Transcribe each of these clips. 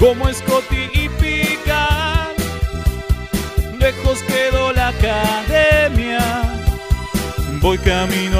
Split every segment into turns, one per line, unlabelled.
como Scotty y Pican. Lejos quedó la academia, voy camino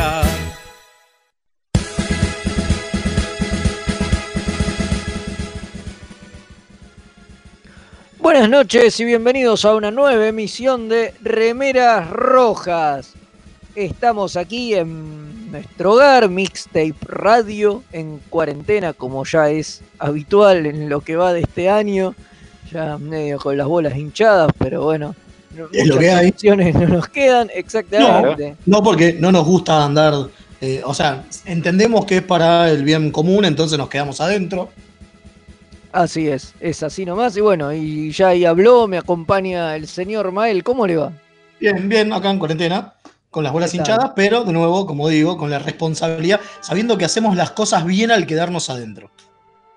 Buenas noches y bienvenidos a una nueva emisión de Remeras Rojas. Estamos aquí en nuestro hogar, Mixtape Radio, en cuarentena, como ya es habitual en lo que va de este año. Ya medio con las bolas hinchadas, pero bueno. no-
Es lo que hay.
no nos quedan, exactamente.
No porque no nos gusta andar, eh, o sea, entendemos que es para el bien común, entonces nos quedamos adentro.
Así es, es así nomás. Y bueno, y ya ahí habló, me acompaña el señor Mael. ¿Cómo le va?
Bien, bien, acá en cuarentena, con las bolas hinchadas, pero de nuevo, como digo, con la responsabilidad, sabiendo que hacemos las cosas bien al quedarnos adentro.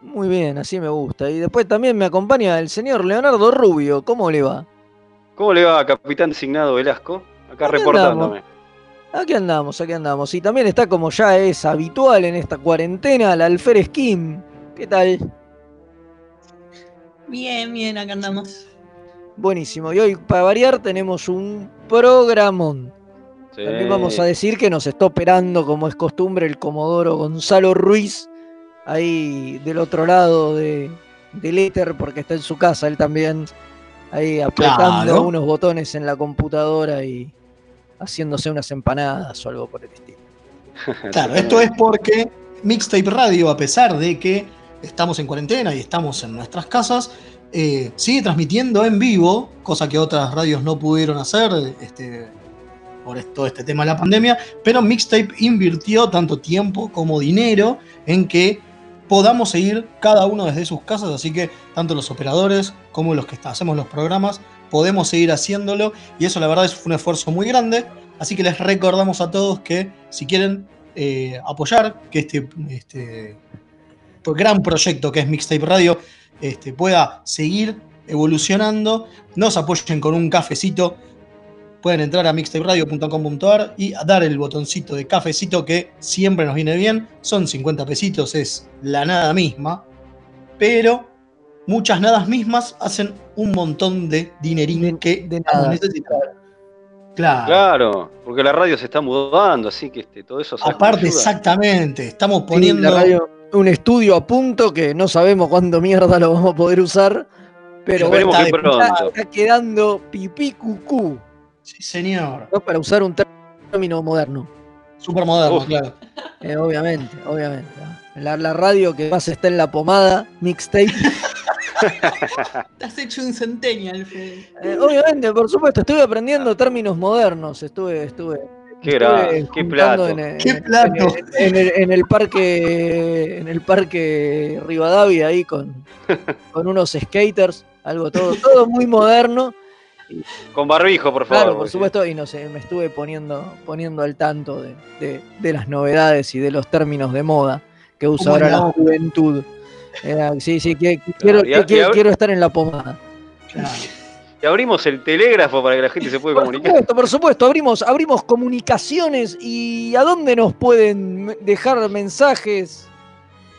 Muy bien, así me gusta. Y después también me acompaña el señor Leonardo Rubio. ¿Cómo le va?
¿Cómo le va, capitán designado Velasco? Acá
Aquí
reportándome.
Aquí andamos, aquí andamos. Y también está como ya es habitual en esta cuarentena, la Alférez Kim. ¿Qué tal?
Bien, bien, acá andamos.
Buenísimo. Y hoy, para variar, tenemos un programón.
Sí.
También vamos a decir que nos está operando, como es costumbre, el comodoro Gonzalo Ruiz, ahí del otro lado de, del éter, porque está en su casa él también, ahí apretando
Claro.
unos botones en la computadora y haciéndose unas empanadas o algo por el estilo.
Claro, esto es porque Mixtape Radio, a pesar de que estamos en cuarentena y estamos en nuestras casas, eh, sigue transmitiendo en vivo, cosa que otras radios no pudieron hacer este, por todo este tema de la pandemia, pero Mixtape invirtió tanto tiempo como dinero en que podamos seguir cada uno desde sus casas, así que tanto los operadores como los que hacemos los programas podemos seguir haciéndolo y eso la verdad es un esfuerzo muy grande, así que les recordamos a todos que si quieren eh, apoyar que este, este gran proyecto que es Mixtape Radio este, pueda seguir evolucionando, nos apoyen con un cafecito. Pueden entrar a mixtaperadio.com.ar y a dar el botoncito de cafecito que siempre nos viene bien. Son 50 pesitos, es la nada misma. Pero muchas nadas mismas hacen un montón de dinerín que
de nada.
necesitando. Claro.
Claro, porque la radio se está mudando, así que este, todo eso ¿sabes cómo
Aparte,
ayuda?
exactamente. Estamos
Sí,
poniendo.
la radio, un estudio a punto que no sabemos cuándo mierda lo vamos a poder usar, pero bueno,
está
que
de
pronto.
está, está quedando pipí cucú,
Sí, señor.
¿no? para usar un término moderno.
Súper moderno,
Uf.
claro.
Eh, obviamente, obviamente. La, la radio que más está en la pomada, mixtape.
Te has hecho un centennial, Fede.
Eh, obviamente, por supuesto, estuve aprendiendo términos modernos. Estuve, estuve.
Qué grande, qué
juntando
plato.
En el,
Qué plato.
En, el, en el parque, en el parque Rivadavia ahí con, con unos skaters, algo todo, todo muy moderno.
Con barbijo, por favor.
Claro, por supuesto, y no sé, me estuve poniendo, poniendo al tanto de, de- de las novedades y de los términos de moda que usa
¿Cómo
ahora la juventud. Eh, sí, sí, que- quiero,
y a-
que-
y a-
quiero estar en la pomada.
claro.
Y abrimos el telégrafo para que la gente se pueda
Por
comunicar.
supuesto, por supuesto, abrimos, abrimos comunicaciones y ¿a dónde nos pueden dejar mensajes?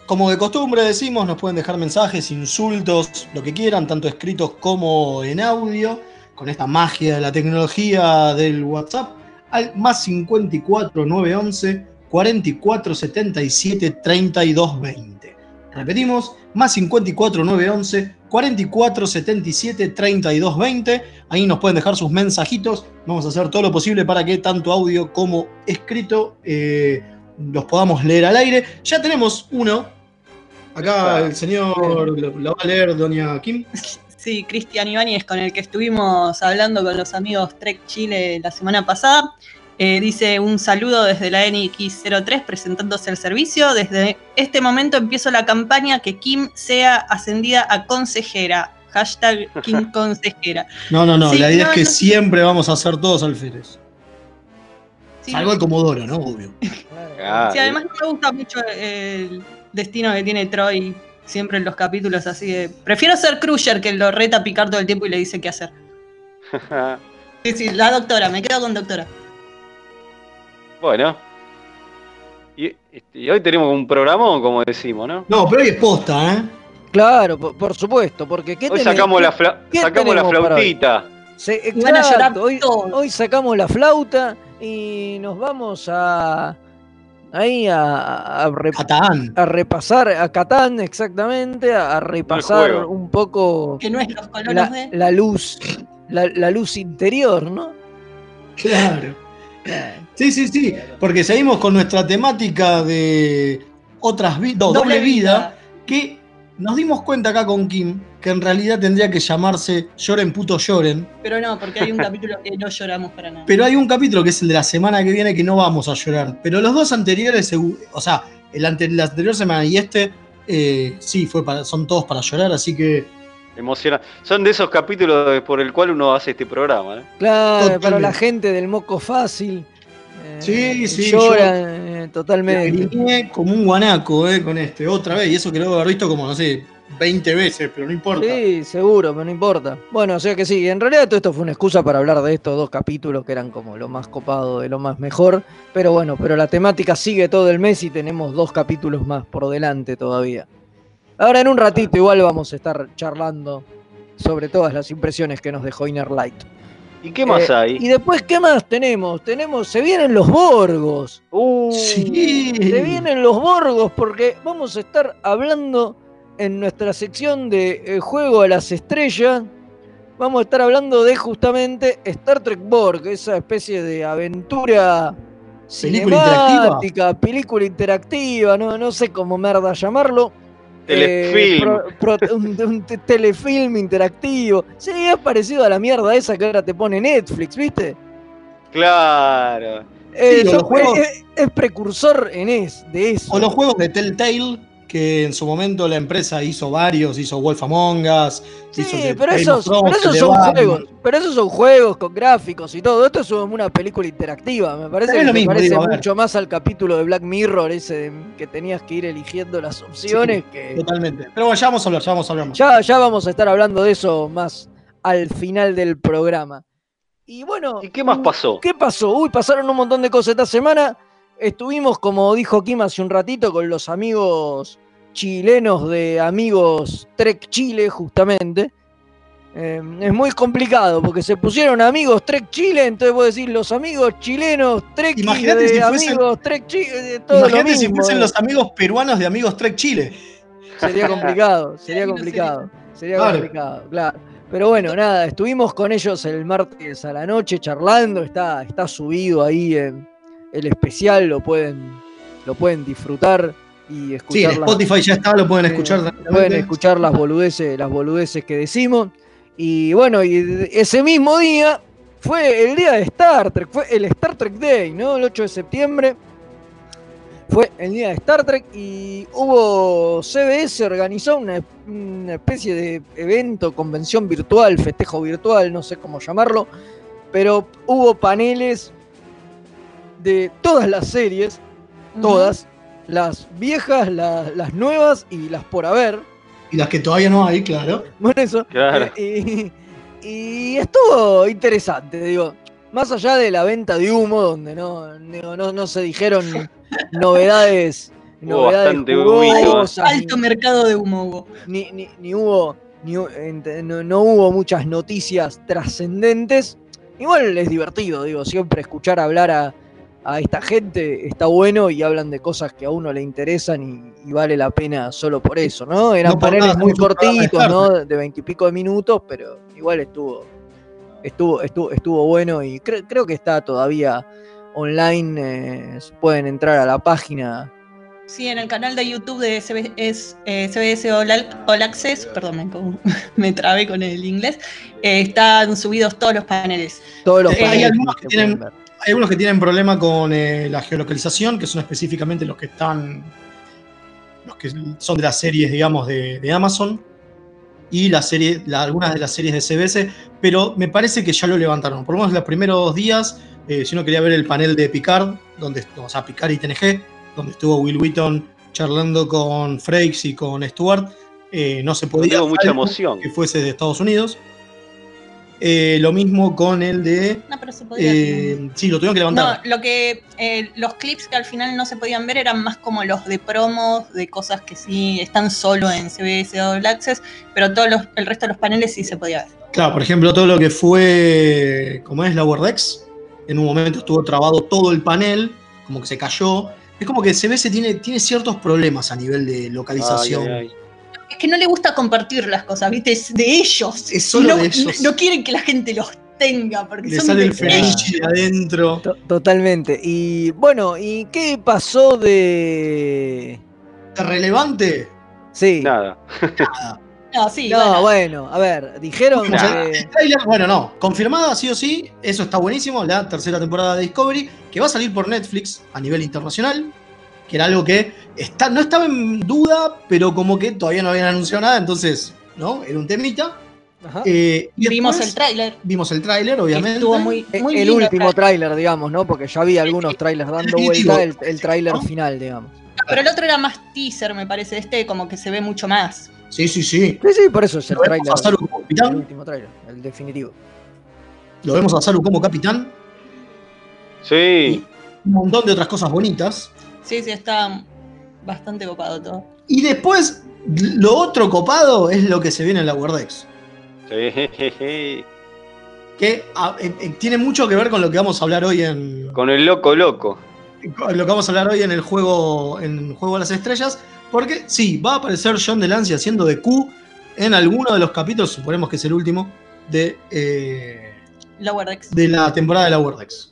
Como de costumbre decimos, nos pueden dejar mensajes, insultos, lo que quieran, tanto escritos como en audio, con esta magia de la tecnología del WhatsApp, al más 54 911 44 77 32 20. Repetimos, más 54 911 44 77 32 20. Ahí nos pueden dejar sus mensajitos. Vamos a hacer todo lo posible para que tanto audio como escrito eh, los podamos leer al aire. Ya tenemos uno. Acá el señor lo, lo va a leer, doña Kim.
Sí, Cristian Ibáñez, con el que estuvimos hablando con los amigos Trek Chile la semana pasada. Eh, dice un saludo desde la NX03 presentándose el servicio. Desde este momento empiezo la campaña que Kim sea ascendida a consejera. Hashtag Kim consejera.
No, no, no.
Sí,
la idea
no,
es que
no.
siempre vamos a ser todos alférez.
Sí,
Salvo el Comodoro, ¿no? Obvio.
Ah,
sí, además no me gusta mucho el destino que tiene Troy siempre en los capítulos, así que prefiero ser Crusher que lo reta a picar todo el tiempo y le dice qué hacer. Sí, sí, la doctora, me quedo con doctora.
Bueno. Y, este, y hoy tenemos un programa, como decimos, ¿no?
No, pero hoy es posta, ¿eh?
Claro, por, por supuesto, porque ¿qué
Hoy
tenés-
sacamos, la, fla-
qué
sacamos la flautita.
Se-
Y van a llorar
exacto, hoy, sacamos la flauta y nos vamos a ahí a, a
Catán.
a repasar a Catán exactamente, a, a repasar un poco
Que no es los colonos
la,
de.
la luz, la, la luz interior, ¿no?
Claro. Sí, sí, sí. Porque seguimos con nuestra temática de otras vidas, doble, vida, que nos dimos cuenta acá con Kim que en realidad tendría que llamarse Lloren puto lloren.
Pero no, porque hay un capítulo que no lloramos para nada.
Pero hay un capítulo que es el de la semana que viene que no vamos a llorar. Pero los dos anteriores, o sea, el ante- la anterior semana y este, eh, sí, fue para, son todos para llorar, así que
Emociona. Son de esos capítulos por el cual uno hace este programa, ¿no?
Claro, para
Totalmente.
la gente del moco fácil. Eh,
Sí, sí,
Llora eh,
me
totalmente.
como un guanaco eh, con este, otra vez. Y eso que lo haber visto como, no sé, 20 veces, pero no importa.
Sí, seguro, pero no importa. Bueno, o sea que sí, en realidad todo esto fue una excusa para hablar de estos dos capítulos que eran como lo más copado, de lo más mejor. Pero bueno, pero la temática sigue todo el mes y tenemos dos capítulos más por delante todavía. Ahora en un ratito igual vamos a estar charlando sobre todas las impresiones que nos dejó Inner Light.
¿Y qué más
Eh,
hay?
Y después, ¿qué más tenemos? Tenemos, se vienen los Borgos.
Uh,
Sí.
Se vienen los Borgos porque vamos a estar hablando en nuestra sección de eh, Juego a las Estrellas. Vamos a estar hablando de justamente Star Trek Borg, esa especie de aventura
Película interactiva.
película interactiva, no, no sé cómo merda llamarlo.
Telefilm.
Eh, pro- pro- un, un te- telefilm interactivo. Sí, es parecido a la mierda esa que ahora te pone Netflix, ¿viste?
Claro.
Eh,
Sí,
son-
juegos-
es, es- es precursor en es, de eso.
O los juegos de Telltale, que en su momento la empresa hizo varios, hizo Wolf Among Us,
Sí,
hizo
pero esos,
Thrones,
pero esos son
Batman.
juegos. Pero esos son juegos con gráficos y todo. Esto es una película interactiva. Me parece que
lo mismo,
parece
digo,
mucho más al capítulo de Black Mirror, ese de- que tenías que ir eligiendo las opciones. que
Totalmente. Pero bueno, ya vamos a hablar, ya vamos a hablar más.
ya, ya vamos a estar hablando de eso más al final del programa. Y bueno.
¿Y qué más pasó?
¿Qué pasó? Uy, pasaron un montón de cosas esta semana. Estuvimos, como dijo Kim hace un ratito, con los amigos chilenos de Amigos Trek Chile, justamente. Eh, es muy complicado porque se pusieron amigos Trek Chile, entonces vos decís los amigos chilenos Trek
Imagínate
de
si fuesen-
amigos Trek Chile, lo
Imagínate si fuesen
eh.
los amigos peruanos de Amigos Trek Chile.
Sería complicado, sería complicado. Sería complicado, claro. Pero bueno, nada, estuvimos con ellos el martes a la noche charlando, está, está subido ahí en el especial, lo pueden, lo pueden disfrutar y
Sí, en
escuchar las-
Spotify ya está, lo pueden
eh,
escuchar
pueden
tranquilamente.
escuchar las boludeces, las boludeces que decimos. Y bueno, y ese mismo día fue el día de Star Trek, fue el Star Trek Day, ¿no? El 8 de septiembre fue el día de Star Trek y hubo CBS organizó una, una especie de evento, convención virtual, festejo virtual, no sé cómo llamarlo, pero hubo paneles de todas las series, todas, las viejas, la- las nuevas y las por haber.
Y las que todavía no hay, claro.
Bueno, eso.
Claro.
eh, y, y estuvo interesante, digo. Más allá de la venta de humo, donde no, no, no- no se dijeron novedades,
Hubo
novedades
bastante
jugosas,
humito,
ni-
Alto mercado de humo hubo.
ni, ni- ni hubo, ni hu- ent- no, no hubo muchas noticias trascendentes. Igual es divertido, digo, siempre escuchar hablar a, a esta gente está bueno y hablan de cosas que a uno le interesan y, y vale la pena solo por eso, ¿no? Eran
No
paneles
nada
muy cortitos, ¿no? De veintipico de minutos, pero igual estuvo, estuvo, estuvo, estuvo bueno y cre- creo que está todavía online. eh, pueden entrar a la página
Sí, en el canal de YouTube de CB es, eh, CBS All, All Access, perdón, me, me trabé con el inglés, eh, están subidos todos los paneles.
todos los
Eh, hay
paneles
algunos que
se
tienen-
pueden ver.
Hay algunos que tienen problema con eh, la geolocalización, que son específicamente los que están. los que son de las series, digamos, de, de Amazon. Y la serie, la- algunas de las series de CBS. Pero me parece que ya lo levantaron. Por lo menos los primeros días, eh, si uno quería ver el panel de Picard, donde, o sea, Picard y TNG, donde estuvo Will Wheaton charlando con Frakes y con Stewart, eh, no se podía.
Tengo mucha emoción.
Que fuese de Estados Unidos. Eh, lo mismo con el de.
No, pero se podía.
eh, sí, lo tuvieron que levantar.
No, lo que eh, los clips que al final no se podían ver eran más como los de promos, de cosas que sí están solo en CBS All Access, pero todo los- el resto de los paneles sí se podía ver.
Claro, por ejemplo, todo lo que fue, como es la WordX, en un momento estuvo trabado todo el panel, como que se cayó. Es como que CBS tiene, tiene ciertos problemas a nivel de localización.
Ay, ay, ay.
Es que no le gusta compartir las cosas, ¿viste? Es de ellos.
Es solo
no,
de ellos.
No, no quieren que la gente los tenga, porque
Le
son
sale
de
el adentro.
To- Totalmente. Y bueno, ¿y qué pasó de.
¿Relevante?
Sí.
Nada.
No, sí,
No,
bueno.
bueno, a ver, dijeron que.
bueno, no, confirmada sí o sí, eso está buenísimo, la tercera temporada de Discovery, que va a salir por Netflix a nivel internacional, que era algo que está, no estaba en duda, pero como que todavía no habían anunciado nada, entonces, ¿no? Era un temita.
Ajá.
Eh, y
Vimos el tráiler.
Vimos el tráiler, obviamente.
Estuvo muy,
E-
muy
el último
tráiler.
digamos, ¿no? Porque ya había algunos trailers dando vuelta, el, el tráiler final, digamos.
Pero el otro era más teaser, me parece. Este como que se ve mucho más.
Sí, sí, sí.
Sí, sí, por eso es el tráiler.
a Saru como
El último tráiler, el definitivo.
Lo vemos a Saru como capitán.
Sí.
Un montón de otras cosas bonitas.
Sí, sí, está bastante copado todo.
Y después, lo otro copado es lo que se viene en la Wordex.
Sí.
Que ah, eh, eh, tiene mucho que ver con lo que vamos a hablar hoy en.
Con el loco loco.
con lo que vamos a hablar hoy en el juego. En Juego de las Estrellas. Porque sí, va a aparecer John Delancey haciendo de Q en alguno de los capítulos, suponemos que es el último, de, eh,
Lower Decks.
de la temporada de la Wordex.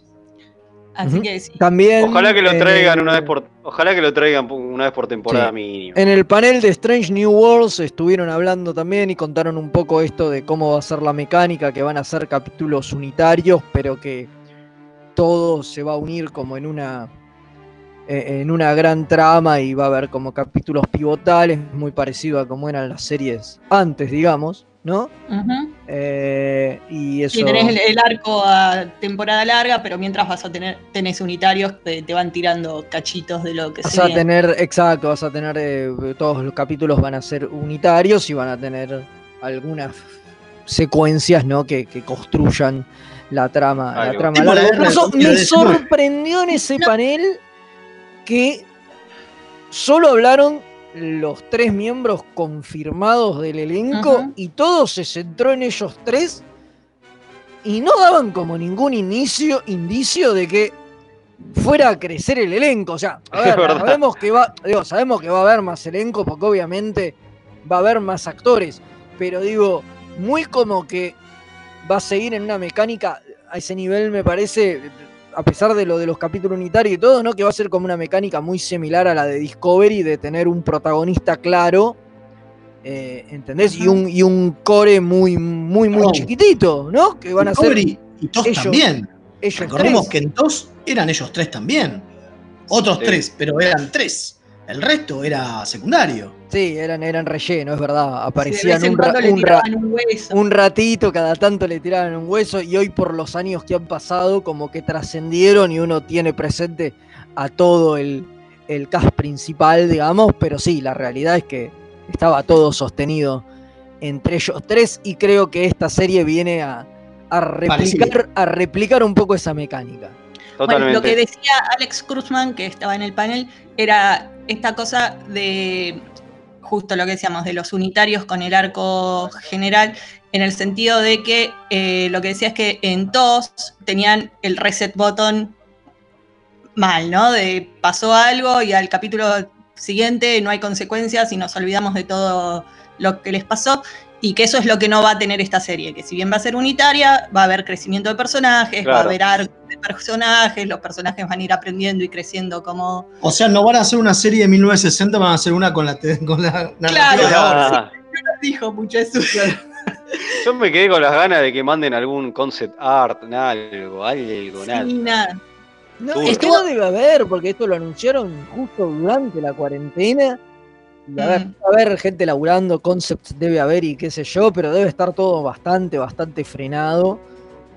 Así que sí.
También.
Ojalá que lo
en
traigan una vez por. Ojalá que lo traigan una vez por temporada
Sí.
mínimo.
En el panel de Strange New Worlds estuvieron hablando también y contaron un poco esto de cómo va a ser la mecánica, que van a ser capítulos unitarios, pero que todo se va a unir como en una eh, en una gran trama y va a haber como capítulos pivotales, muy parecido a como eran las series antes, digamos, ¿no?
Ujú.
Eh, y eso.
Sí, tenés el, el arco a temporada larga, pero mientras vas a tener, tenés unitarios que te van tirando cachitos de lo que
Vas
se
a
viene.
tener, exacto, vas a tener, eh, todos los capítulos van a ser unitarios y van a tener algunas secuencias, ¿no? Que, que construyan la trama, la trama
la
larga.
guerra
eso
comida
me sorprendió en ese
No.
panel que solo hablaron los tres miembros confirmados del elenco y todo se centró en ellos tres y no daban como ningún inicio, indicio de que fuera a crecer el elenco. O sea, a ver, sabemos que va, digo, sabemos que va a haber más elenco porque obviamente va a haber más actores. Pero digo, muy como que va a seguir en una mecánica a ese nivel, me parece, a pesar de lo de los capítulos unitarios y todo, ¿no? Que va a ser como una mecánica muy similar a la de Discovery, de tener un protagonista claro. eh, ¿Entendés? Y un, y un core muy, muy, muy
Oh.
chiquitito, ¿no? Que van a ser
Discovery y TOS
ellos
también.
ellos
Recordemos
tres.
que en TOS eran ellos tres también. Otros
Sí.
tres, pero eran tres. El resto era secundario.
Sí, eran, eran relleno, es verdad. Aparecían un, ra- un ra-
un hueso.
un ratito, cada tanto le tiraban un hueso y hoy por los años que han pasado como que trascendieron y uno tiene presente a todo el, el cast principal, digamos, pero sí, la realidad es que estaba todo sostenido entre ellos tres y creo que esta serie viene a, a replicar, a replicar un poco esa mecánica.
Bueno, lo que decía Alex Cruzman, que estaba en el panel, era esta cosa de justo lo que decíamos, de los unitarios con el arco general, en el sentido de que eh, lo que decía es que en todos tenían el reset button mal, ¿no? De pasó algo y al capítulo siguiente no hay consecuencias y nos olvidamos de todo lo que les pasó. Y que eso es lo que no va a tener esta serie, que si bien va a ser unitaria, va a haber crecimiento de personajes, va a haber arcos de personajes, los personajes van a ir aprendiendo y creciendo como...
O sea, no van a hacer una serie de 1960, van a hacer una con la, con la
Claro.
ahora.
Ah,
Dijo mucho eso.
yo me quedé con las ganas de que manden algún concept art, algo, algo, nada.
Sí, nada.
No,
Turco.
es que no debe haber, porque esto lo anunciaron justo durante la cuarentena. Y a, ver,
Mm.
a ver, gente laburando, concepts debe haber y qué sé yo, pero debe estar todo bastante, bastante frenado.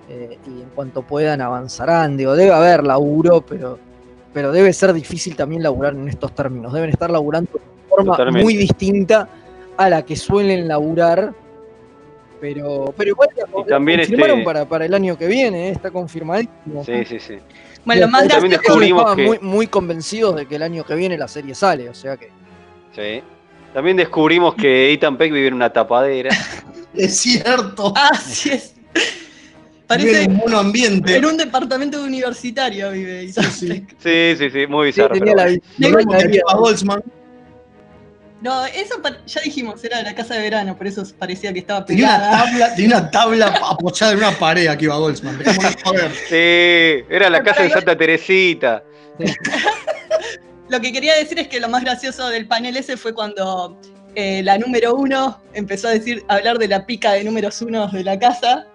eh, y en cuanto puedan avanzarán. Digo, debe haber laburo, pero, pero debe ser difícil también laburar en estos términos. Deben estar laburando de forma
Totalmente.
muy distinta a la que suelen laburar. Pero, pero igual
Y también
confirmaron
este-
para, para el año que viene, eh, está confirmadísimo.
Sí, sí, sí.
Bueno, lo más
También
gracioso
descubrimos
estaban
que-
muy, muy convencidos de que el año que viene la serie sale, o sea que.
Sí. También descubrimos que Ethan Peck vive en una tapadera.
Es cierto.
Ah, sí es.
Vive
Parece
en un buen ambiente.
en un departamento universitario vive.
Sí, sí.
Sí, sí, sí, muy
Sí,
bizarro.
tenía
pero
la la
Goldsman.
No, eso ya dijimos, era la casa de verano, por eso parecía que estaba
Tenía una
pegada.
tabla, tenía una tabla apoyada en una pared Akiva Goldsman. Dejémonos joder.
Sí, era la casa de Santa Teresita.
Lo que quería decir es que lo más gracioso del panel ese fue cuando eh, la número uno empezó a decir, a hablar de la pica de números uno de la casa,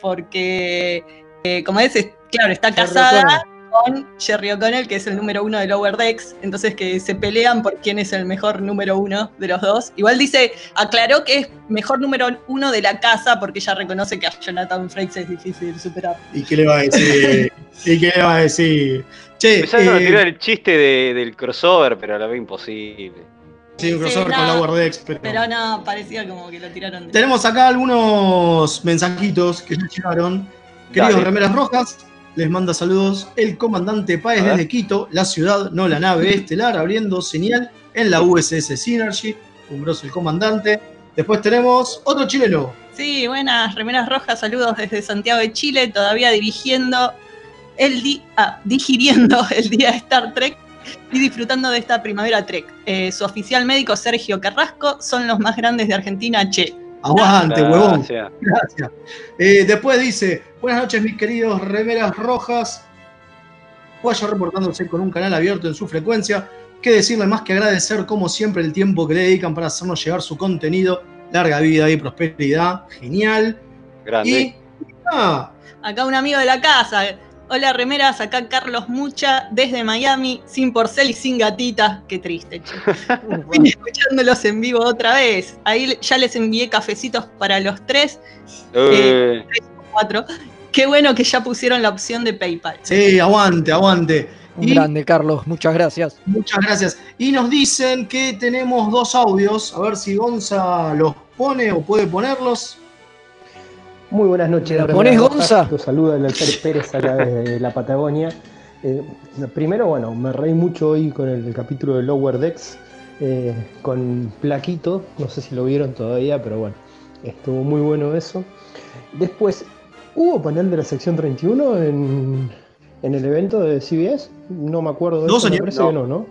porque eh, como es, claro, está casada con Jerry O'Connell, que es el número uno de Lower Decks, entonces que se pelean por quién es el mejor número uno de los dos. Igual dice, aclaró que es mejor número uno de la casa porque ella reconoce que a Jonathan Frakes es difícil superar.
¿Y qué le va a decir? ¿Y qué le va a decir? Che,
Empezaron a
eh,
tirar el chiste de- del crossover, pero a la vez imposible.
sí, un crossover
Sí,
con. Lower Decks, pero...
Pero no, parecía como que lo tiraron de...
Tenemos acá algunos mensajitos que ya llegaron. Queridos
Dale.
remeras rojas, les manda saludos el comandante Páez desde Quito, la ciudad, no la nave estelar, abriendo señal en la USS Synergy. Un grosso el comandante. Después tenemos otro chileno.
Sí, buenas, remeras rojas, saludos desde Santiago de Chile, todavía dirigiendo el di ah, digiriendo el día de Star Trek y disfrutando de esta primavera Trek. Eh, su oficial médico Sergio Carrasco son los más grandes de Argentina, che.
Aguante, huevón.
Gracias.
Eh, después dice, buenas noches mis queridos remeras rojas. Guayo reportándose con un canal abierto en su frecuencia. Qué decirle más que agradecer como siempre el tiempo que le dedican para hacernos llegar su contenido. Larga vida y prosperidad. Genial.
Grande.
Y... Ah,
Acá un amigo de la casa. Hola remeras, acá Carlos Mucha desde Miami, sin porcel y sin gatita. Qué triste. Vine escuchándolos en vivo otra vez. Ahí ya les envié cafecitos para los tres,
Eh,
cuatro. Qué bueno que ya pusieron la opción de PayPal.
sí, aguante, aguante.
Un
Y-
grande, Carlos, muchas gracias.
Muchas gracias. Y nos dicen que tenemos dos audios. A ver si Gonza los pone o puede ponerlos.
Muy buenas noches.
¿La
Rojas.
Gonza?
Los saluda el Alter Pérez acá desde la Patagonia. Eh, primero, bueno, me reí mucho hoy con el, capítulo de Lower Decks eh, con Plaquito. No sé si lo vieron todavía, pero bueno, estuvo muy bueno eso. Después, ¿hubo panel de la sección 31 en, en el evento de CBS? No me acuerdo de
No,
eso, me
señor,
parece
no.
que no, ¿no?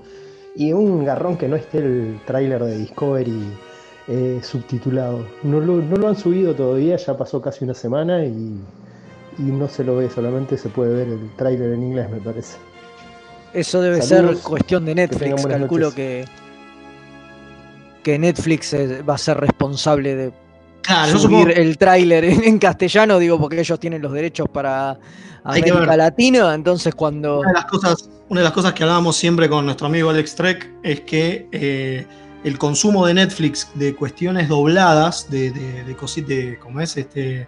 Y un garrón que no esté el tráiler de Discovery eh, subtitulado. No lo, no lo han subido todavía, ya pasó casi una semana y, y no se lo ve, solamente se puede ver el tráiler en inglés, me parece.
Eso debe
Saludos,
ser cuestión de Netflix. Calculo
noches.
que, que Netflix eh, va a ser responsable de
Claro,
subir
supongo.
el tráiler en, en castellano, digo, porque ellos tienen los derechos para América. Latina. Entonces, cuando.
Una de las cosas, una de las cosas que hablábamos siempre con nuestro amigo Alex Trek es que eh, el consumo de Netflix de cuestiones dobladas, de, de, de cosi- de- ¿cómo es? Este,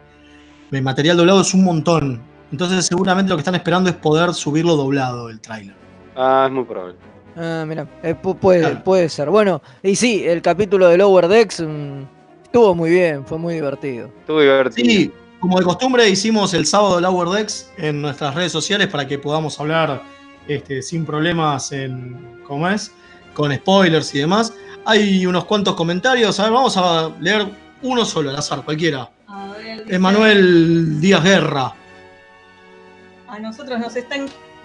de material doblado es un montón. Entonces seguramente lo que están esperando es poder subirlo doblado el tráiler.
ah, es muy probable.
Ah, mira, eh, pu- puede,
Claro.
puede ser. Bueno, y sí, el capítulo de Lower Decks mm, Estuvo muy bien, fue muy divertido.
Estuvo divertido.
Sí, como de costumbre hicimos el sábado Lower Decks en nuestras redes sociales para que podamos hablar este, sin problemas en, ¿cómo es? Con spoilers y demás. Hay unos cuantos comentarios, a ver, vamos a leer uno solo al azar, cualquiera.
A ver,
Emanuel Díaz Guerra.
A nosotros nos está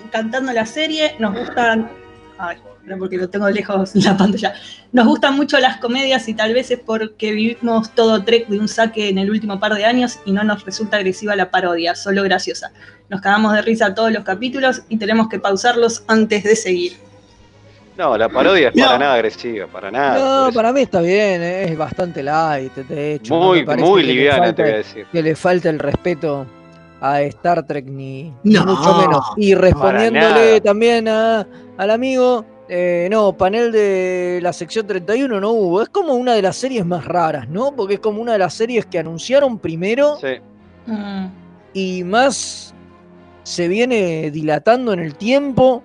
encantando la serie, nos gustan. Ay, porque lo tengo lejos la pantalla. Nos gustan mucho las comedias y tal vez es porque vivimos todo Trek de un saque en el último par de años y no nos resulta agresiva la parodia, solo graciosa. Nos cagamos de risa todos los capítulos y tenemos que pausarlos antes de seguir.
No, la parodia es para nada agresiva, para nada.
No, para mí está bien, eh, es bastante light, de hecho.
muy, muy liviana,
falte-
te voy a decir.
que le falta el respeto a Star Trek ni, ni
No,
mucho menos. Y respondiéndole también a- al amigo, eh, no, panel de la sección 31 no hubo. Es como una de las series más raras, ¿no? Porque es como una de las series que anunciaron primero
Sí.
Mm.
y más se viene dilatando en el tiempo.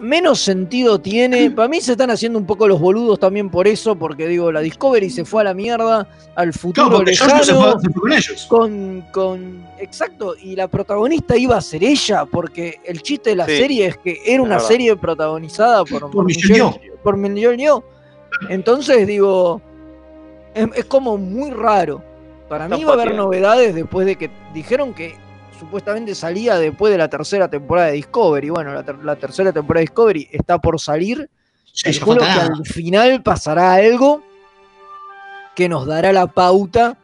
Menos sentido tiene. Para mí se están haciendo un poco los boludos también por eso, porque digo, la Discovery se fue a la mierda al futuro
Claro, porque
lejano.
George se fue, se fue con ellos.
Con, con. Exacto, y la protagonista iba a ser ella, porque el chiste de la
Sí,
serie es que era una
verdad.
serie protagonizada por,
Por Michelle
por Michelle. Entonces, digo, es, es como muy raro. Para
Está
mí va a haber novedades después de que dijeron que supuestamente salía después de la tercera temporada de Discovery. Bueno, la, ter- la tercera temporada de Discovery está por salir.
Sí, falta
que al final pasará algo que nos dará la pauta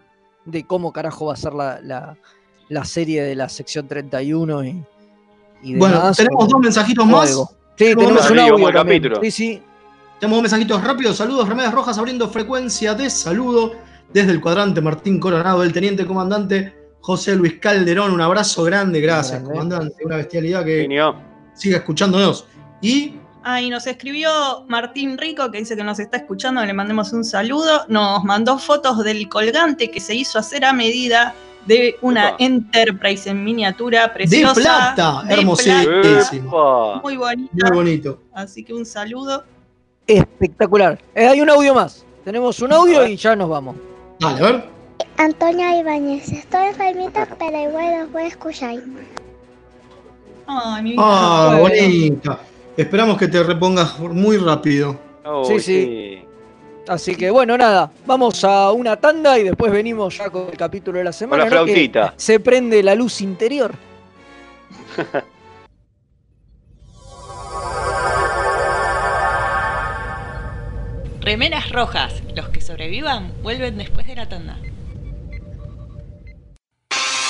de cómo carajo va a ser la, la- la serie de la sección 31 y, y
Bueno,
demás,
tenemos dos mensajitos más.
algo. Sí,
Tenemos
un audio
capítulo.
Sí, sí.
Tenemos dos mensajitos rápidos. Saludos, remeras rojas abriendo frecuencia de saludo desde el cuadrante Martín Coronado, el teniente comandante José Luis Calderón. Un abrazo grande, gracias,
Grande.
comandante. Una bestialidad que
Genio.
siga escuchándonos. Y
Ah, y nos escribió Martín Rico, que dice que nos está escuchando, le mandemos un saludo. Nos mandó fotos del colgante que se hizo hacer a medida de una
Opa.
Enterprise en miniatura
de
preciosa.
plata,
de
hermosísimo.
plata, muy bonita.
Muy bonito.
Así que un saludo.
Espectacular. Eh, hay un audio más. Tenemos un audio y ya nos vamos.
Dale, a ver.
Antonia Ibáñez, estoy enfermita, pero igual los voy a escuchar.
Ay, mi
Ah, bonita. Esperamos que te repongas muy rápido.
Sí, sí. Así que bueno, nada, vamos a una tanda y después venimos ya con el capítulo de la
Con
semana.
la flautita.
se prende la luz interior.
Remeras rojas. Los que sobrevivan vuelven después de la tanda.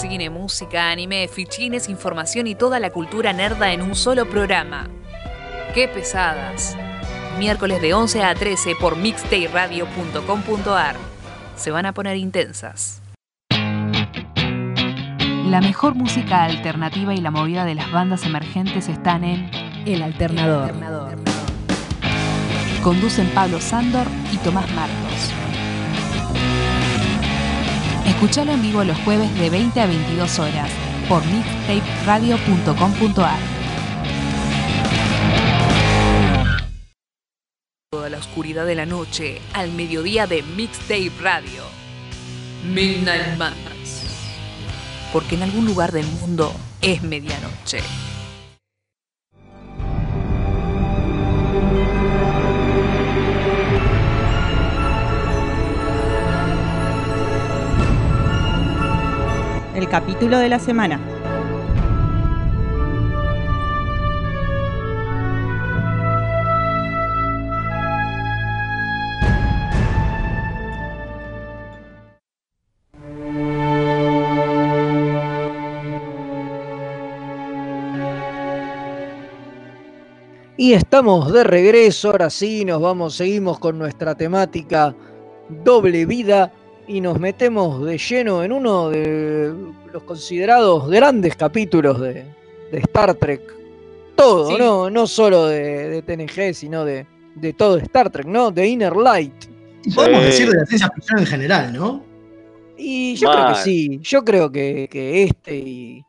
Cine, música, anime, fichines, información y toda la cultura nerda en un solo programa. ¡Qué pesadas! Miércoles de 11 a 13 por mixtayradio.com.ar. Se van a poner intensas. La mejor música alternativa y la movida de las bandas emergentes están en El Alternador. Conducen Pablo Sándor y Tomás Marcos. Escuchalo en vivo los jueves de 20 a 22 horas por mixtaperadio.com.ar. Toda la oscuridad de la noche al mediodía de Mixtape Radio. Midnight Madness. Porque en algún lugar del mundo es medianoche.
El capítulo de la semana.
Y estamos de regreso, ahora sí, nos vamos, seguimos con nuestra temática doble vida y nos metemos de lleno en uno de los considerados grandes capítulos de, de Star Trek. Todo,
Sí.
no, no solo de, de TNG, sino de, de todo Star Trek, ¿no? De Inner Light.
Y podemos
Sí.
decir de la ciencia ficción en general, ¿no?
Y yo creo que sí, yo creo que, que este y,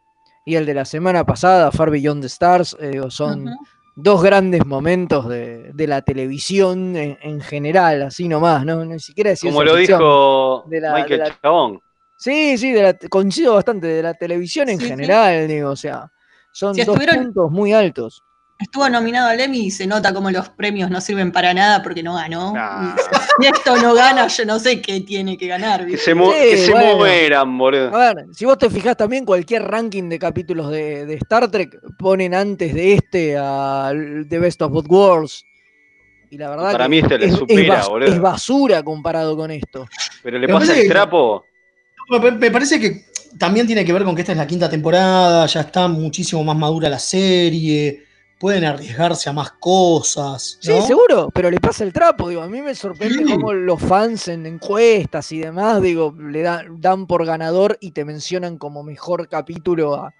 y el de la semana pasada, Far Beyond the Stars, eh, son. Dos grandes momentos de, de la televisión en, en general, así nomás, ¿no? Ni siquiera de
Como lo dijo
de la-
Michael
de la-
Chabón.
Sí, sí, de la- coincido bastante, de la televisión en
Sí, sí.
general, digo, o sea, son
Si
dos puntos muy altos.
Estuvo nominado al Emmy y se nota como los premios no sirven para nada porque no ganó.
Nah.
Y si esto no gana, yo no sé qué tiene que ganar.
Que se, mu-
Sí,
que se
bueno.
mueran, boludo.
A ver, si vos te fijás también, cualquier ranking de capítulos de, de Star Trek ponen antes de este a The Best of Both Worlds. Y la verdad
Para
que
mí este le
es, es
supera,
bas-
boludo.
es basura comparado con esto.
Pero le pasa el trapo.
Me parece que también tiene que ver con que esta es la quinta temporada, ya está muchísimo más madura la serie, pueden arriesgarse a más cosas.
Sí, seguro, pero le pasa el trapo, digo, a mí me sorprende
Sí.
cómo los fans en encuestas y demás, digo, le da- dan por ganador y te mencionan como mejor capítulo a-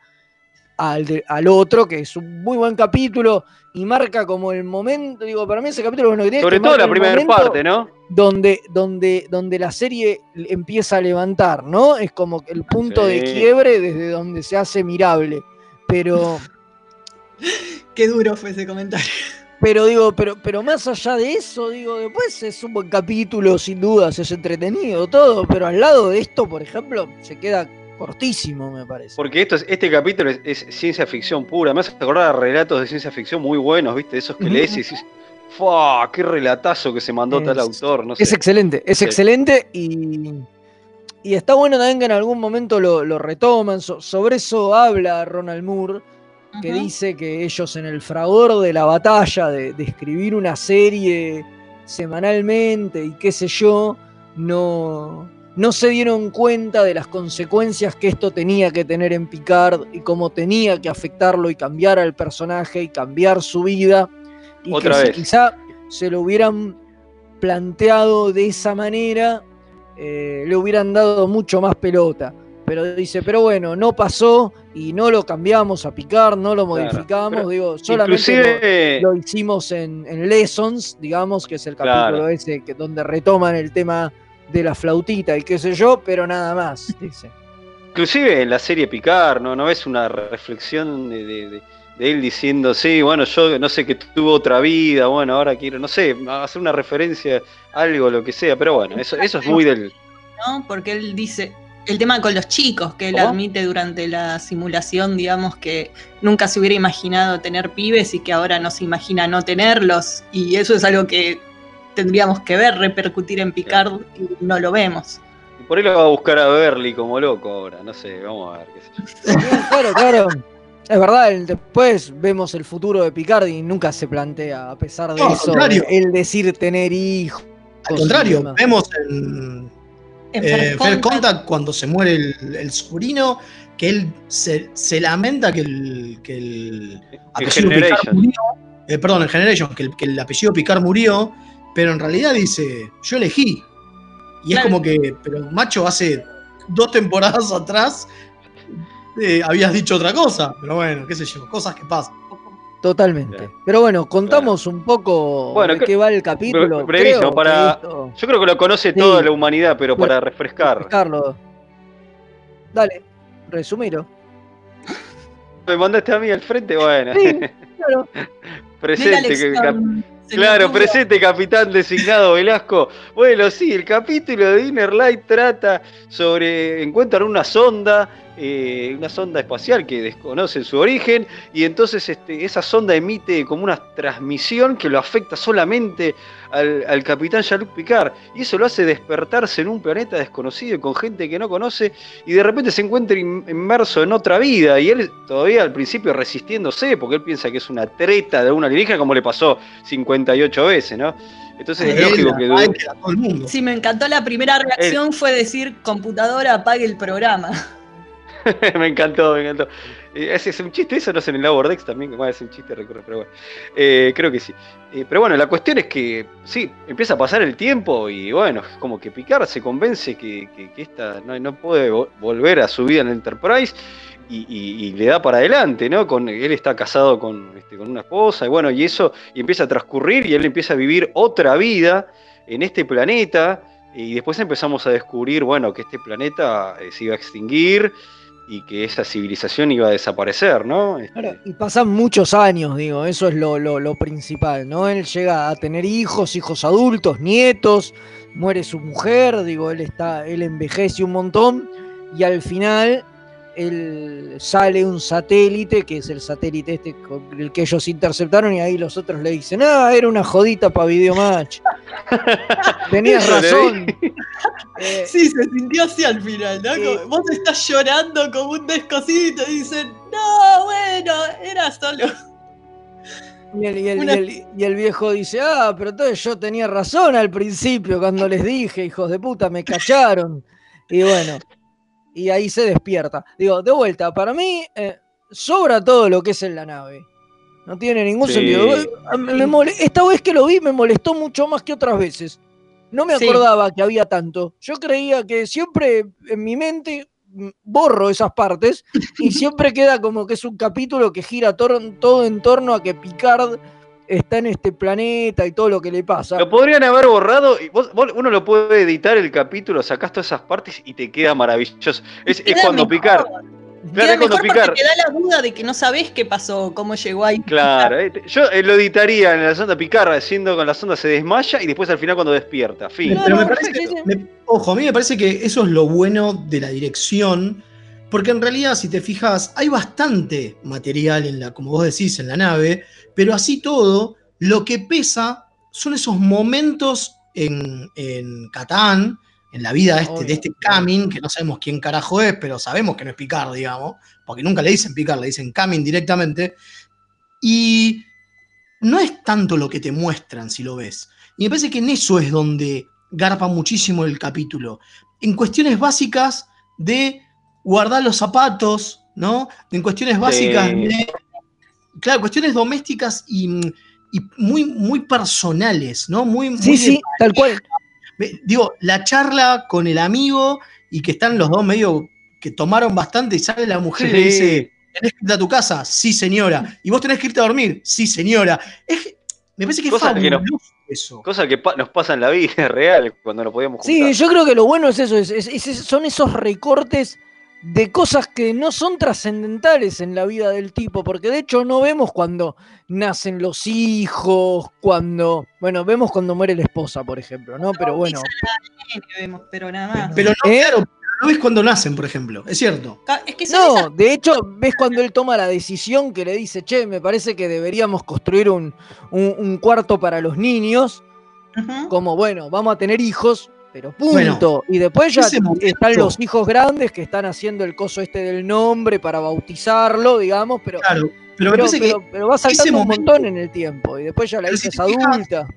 al, de- al otro, que es un muy buen capítulo y marca como el momento, digo, para mí ese capítulo es uno que tiene
Sobre
que
todo la primera parte, ¿no?
Donde, donde, donde la serie empieza a levantar, ¿no? Es como que el punto de quiebre desde donde se hace mirable. Pero,
Qué duro fue ese comentario.
Pero digo, pero, pero más allá de eso, digo, después es un buen capítulo, sin dudas, es entretenido, todo, pero al lado de esto, por ejemplo, se queda cortísimo, me parece.
Porque esto es- este capítulo es, es ciencia ficción pura. Me hace acordar a relatos de ciencia ficción muy buenos, ¿viste? Esos que lees y decís, ¡Fua! ¡Qué relatazo que se mandó tal autor! No sé.
Es excelente, es
Sí.
excelente y, y está bueno también que en algún momento lo, lo retoman. So- sobre eso habla Ronald Moore, que dice que ellos en el fragor de la batalla de, de escribir una serie semanalmente y qué sé yo, no, no se dieron cuenta de las consecuencias que esto tenía que tener en Picard y cómo tenía que afectarlo y cambiar al personaje y cambiar su vida. Y
Otra
que si quizá se lo hubieran planteado de esa manera, eh, le hubieran dado mucho más pelota. Pero dice, pero bueno, no pasó y no lo cambiamos a picar, no lo
Claro,
modificamos,
pero
digo, solamente lo-
Inclusive,
lo, hicimos en, en Lessons, digamos, que es el
Claro.
capítulo ese que, donde retoman el tema de la flautita y qué sé yo, pero nada más, dice.
inclusive en la serie Picard, ¿no? ¿No ves una reflexión de, de- de- de él diciendo, sí, bueno, yo no sé que tuvo otra vida, bueno, ahora quiero, no sé, hacer una referencia, algo, lo que sea, pero bueno, eso, eso es muy del...
¿no? Porque él dice el tema con los chicos, que él
¿Cómo?
admite durante la simulación, digamos, que nunca se hubiera imaginado tener pibes y que ahora no se imagina no tenerlos. Y eso es algo que tendríamos que ver repercutir en Picard y no lo vemos.
Y por ahí lo va a buscar a Berly como loco ahora, no sé, vamos a ver qué sé yo.
Claro, claro. Es verdad, después vemos el futuro de Picard y nunca se plantea, a pesar de
No, al
eso,
contrario.
el decir tener hijos.
Al contrario, vemos en,
En
eh, Fair
Contact,
Contact cuando se muere el, el sobrino, que él se, se lamenta que el, que el apellido Picard murió. eh, perdón, en Generation, que el, que el apellido Picard murió, pero en realidad dice, yo elegí. Y es como que, pero macho, hace dos temporadas atrás eh, habías dicho otra cosa. Pero bueno, qué sé yo, cosas que pasan.
Totalmente.
Claro.
Pero bueno, contamos un poco
Bueno,
de qué va el capítulo.
brevísimo,
Creo
para- Yo creo que lo conoce
Sí.
toda la humanidad, pero
Bueno,
para refrescar.
Carlos. Dale, resumiro.
¿Me mandaste a mí al frente? Bueno,
Sí, claro.
presente. que- cap- Claro, presente capitán designado Velasco. Bueno, sí, el capítulo de Inner Light trata sobre. Encuentran una sonda, eh, una sonda espacial que desconocen su origen, y entonces este, esa sonda emite como una transmisión que lo afecta solamente al, al capitán Jean-Luc Picard, y eso lo hace despertarse en un planeta desconocido con gente que no conoce, y de repente se encuentra in- inmerso en otra vida, y él todavía al principio resistiéndose, porque él piensa que es una treta de una alienígena, como le pasó 58 veces, ¿no? Entonces es lógico que...
Sí, me encantó la primera reacción fue decir computadora apague el programa.
me encantó, me encantó. Eh, ¿Es, es un chiste eso? No sé, en el Decks también, es un chiste recurre, pero bueno. Eh, creo que sí. Eh, pero bueno, la cuestión es que, sí, empieza a pasar el tiempo y bueno, es como que Picard se convence que, esta no, puede vo- volver a su vida en Enterprise y, le da para adelante, ¿no? Con, él está casado con, este, con una esposa y bueno, y eso y empieza a transcurrir y él empieza a vivir otra vida en este planeta y después empezamos a descubrir, bueno, que este planeta se iba a extinguir y que esa civilización iba a desaparecer, ¿no? Este,
Claro, y pasan muchos años, digo, eso es lo, lo- lo principal, ¿no? Él llega a tener hijos, hijos adultos, nietos, muere su mujer, digo, él está, él envejece un montón, y al final él sale un satélite, que es el satélite este con el que ellos interceptaron, y ahí los otros le dicen, ah, era una jodita para Videomatch. Tenías razón. Eh,
Sí, se sintió así al final, ¿no? Vos estás llorando como un descosito y dicen, no, bueno, era solo.
Y el, y el-
Una-
y el- y el viejo dice, ah, pero entonces yo tenía razón al principio cuando les dije, hijos de puta, me cacharon. Y bueno, y ahí se despierta. Digo, de vuelta, para mí eh, sobra todo lo que es en la nave. No tiene ningún
Sí.
sentido. Me Esta vez que lo vi me molestó mucho más que otras veces. No me
Sí.
acordaba que había tanto. Yo creía que siempre en mi mente borro esas partes y siempre queda como que es un capítulo que gira todo en torno a que Picard está en este planeta y todo lo que le pasa.
Lo podrían haber borrado y vos- vos- uno lo puede editar el capítulo, sacás todas esas partes y te queda maravilloso. Es, cuando. Picard. Claro,
mejor porque te da la duda de que no sabés qué pasó, cómo llegó ahí.
Claro, eh, yo eh, lo editaría en la sonda Picard haciendo con la sonda se desmaya y después al final cuando despierta. Fin.
Pero me
no,
parece,
sí, sí.
me- ojo, a mí me parece que eso es lo bueno de la dirección, porque en realidad, si te fijas, hay bastante material en la, como vos decís, en la nave, pero así todo, lo que pesa son esos momentos en, en Catán, en la vida este, de este Camin, que no sabemos quién carajo es, pero sabemos que no es Picard, digamos, porque nunca le dicen Picard, le dicen Camin directamente. Y no es tanto lo que te muestran si lo ves. Y me parece que en eso es donde garpa muchísimo el capítulo. En cuestiones básicas de guardar los zapatos, ¿no? En cuestiones básicas
Sí.
de. Claro, cuestiones domésticas y, y muy, muy personales, ¿no? Muy,
Sí,
muy de
sí, tal cual.
Digo, la charla con el amigo y que están los dos medio que tomaron bastante y sale la mujer y le
Sí.
dice, ¿tenés que irte a tu casa? Sí, señora. ¿Y vos tenés que irte a dormir? Sí, señora. Es, me parece que es
Cosa que no-
fabuloso eso.
Cosa que pa- nos pasa en la vida real cuando nos podíamos juntar.
Sí, yo creo que lo bueno es eso, es- es- es- son esos recortes de cosas que no son trascendentales en la vida del tipo, porque de hecho no vemos cuando nacen los hijos, cuando, bueno, vemos cuando muere la esposa, por ejemplo, ¿no? Pero bueno,
Que vemos, pero nada más.
Pero no,
¿Eh?
claro, no ves cuando nacen, por ejemplo. Es cierto.
Es que
no,
esas-
de hecho ves cuando él toma la decisión que le dice, che, me parece que deberíamos construir un, un- un cuarto para los niños, como bueno, vamos a tener hijos, pero punto.
Bueno,
y después ya
momento-
están los hijos grandes que están haciendo el coso este del nombre para bautizarlo, digamos, pero,
Claro. Pero me
pero,
parece
pero-
que.
pero va saltando
ese
un
momento-
montón en el tiempo. Y después ya la hija
si
es
fijas-
adulta.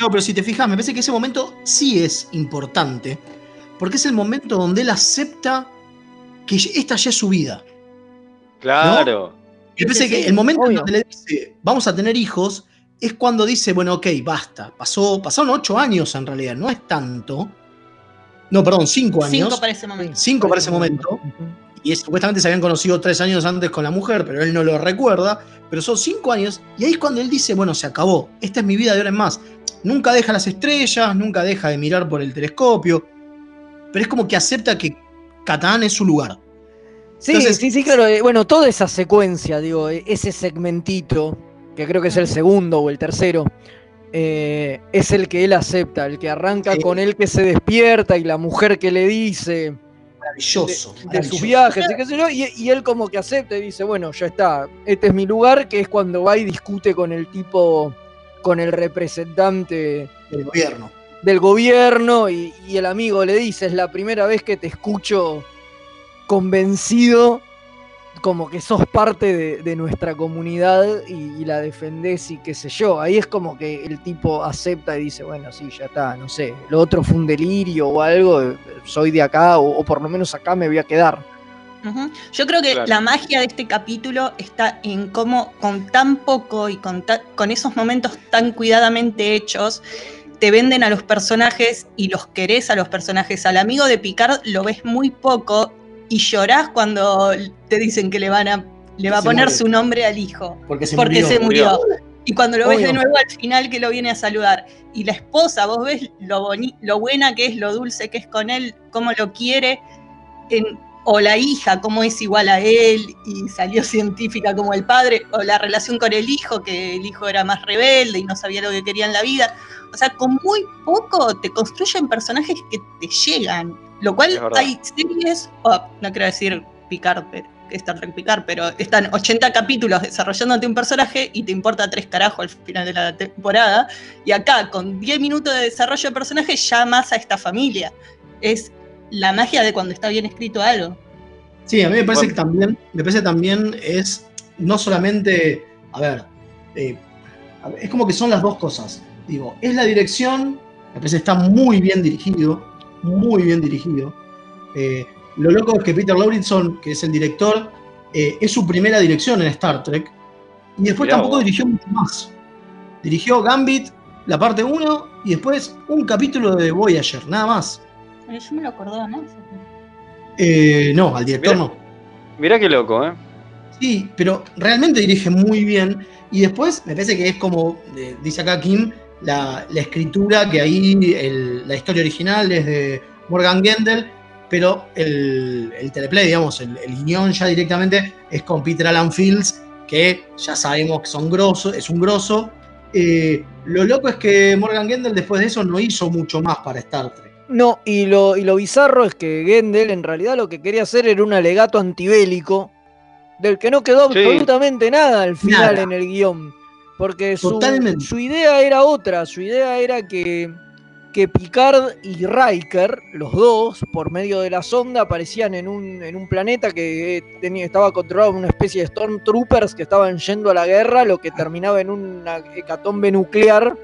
No, pero si te fijas, me parece que ese momento sí es importante. Porque es el momento donde él acepta que esta ya es su vida.
Claro.
Me parece
Sí,
que el momento en
obvio.
donde le dice, vamos a tener hijos, es cuando dice, bueno, ok, basta. Pasó, pasaron ocho años en realidad, no es tanto. No, perdón, cinco años.
Cinco para ese momento.
Cinco para ese momento. Y es- supuestamente se habían conocido tres años antes con la mujer, pero él no lo recuerda. Pero son cinco años. Y ahí es cuando él dice, bueno, se acabó. Esta es mi vida de ahora en más. Nunca deja las estrellas, nunca deja de mirar por el telescopio. Pero es como que acepta que Catán es su lugar.
Sí,
Entonces-
sí, sí, claro. eh, Bueno, toda esa secuencia, digo, eh, ese segmentito, que creo que es el segundo o el tercero, eh, es el que él acepta, el que arranca
Sí.
con él que se despierta y la mujer que le dice
Maravilloso.
de sus
maravilloso.
viajes y qué sé yo, y, y él como que acepta y dice, bueno, ya está, este es mi lugar, que es cuando va y discute con el tipo, con el representante
del gobierno.
del gobierno y, y el amigo le dice, es la primera vez que te escucho convencido como que sos parte de, de nuestra comunidad y, y la defendés y qué sé yo. Ahí es como que el tipo acepta y dice, bueno, sí, ya está, no sé, lo otro fue un delirio o algo, eh, soy de acá o, o por lo menos acá me voy a quedar.
Yo creo que
Claro.
la magia de este capítulo está en cómo con tan poco y con, ta- con esos momentos tan cuidadamente hechos, te venden a los personajes y los querés a los personajes. Al amigo de Picard lo ves muy poco y llorás cuando te dicen que le van a le va a poner su nombre al hijo.
Porque se
porque
murió.
se murió. Y cuando lo ves de nuevo al final que lo viene a saludar. Y la esposa, vos ves lo, boni- lo buena que es, lo dulce que es con él, cómo lo quiere. en- o la hija, cómo es igual a él y salió científica como el padre. O la relación con el hijo, que el hijo era más rebelde y no sabía lo que quería en la vida. O sea, con muy poco te construyen personajes que te llegan. Lo cual hay series, oh, no quiero decir Picard, pero, Star Trek Picard, pero están 80 capítulos desarrollándote un personaje y te importa tres carajos al final de la temporada. Y acá, con 10 minutos de desarrollo de personaje, ya amas a esta familia. Es la magia de cuando está bien escrito algo.
Sí, a mí me parece
Bueno.
que también, me parece también es no solamente, a ver, eh, a ver, es como que son las dos cosas. Digo, es la dirección, me parece que está muy bien dirigido, muy bien dirigido. Eh, lo loco es que Peter Lauritson, que es el director, eh, es su primera dirección en Star Trek, y después
Mirá
tampoco
vos.
dirigió mucho más. Dirigió Gambit, la parte 1, y después un capítulo de Voyager, nada más.
Yo me lo acordaba, ¿no?
Eh, no, al director
Mirá.
no.
Mirá qué loco, ¿eh?
Sí, pero realmente dirige muy bien. Y después me parece que es como, eh, dice acá Kim, la, la escritura, que ahí el- la historia original es de Morgan Gendel, pero el, el teleplay, digamos, el, el guion ya directamente es con Peter Alan Fields, que ya sabemos que son grosos, es un grosso. Eh, lo loco es que Morgan Gendel después de eso no hizo mucho más para Star Trek.
No, y lo, y lo bizarro es que Gendel en realidad lo que quería hacer era un alegato antibélico, del que no quedó
Sí.
absolutamente nada al final
Nada.
en el guion. Porque su, idea era otra, su idea era que, que Picard y Riker, los dos, por medio de la sonda, aparecían en un, en un planeta que eh, tenía, estaba controlado por una especie de Stormtroopers que estaban yendo a la guerra, lo que terminaba en una hecatombe nuclear.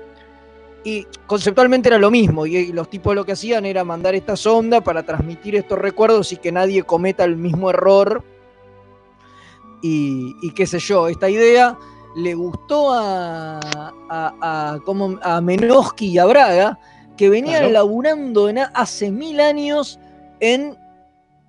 Y conceptualmente era lo mismo, y, y los tipos lo que hacían era mandar esta sonda para transmitir estos recuerdos y que nadie cometa el mismo error. Y, y qué sé yo, esta idea le gustó a, a, a, como a Menosky y a Braga, que venían
Claro.
laburando en hace mil años en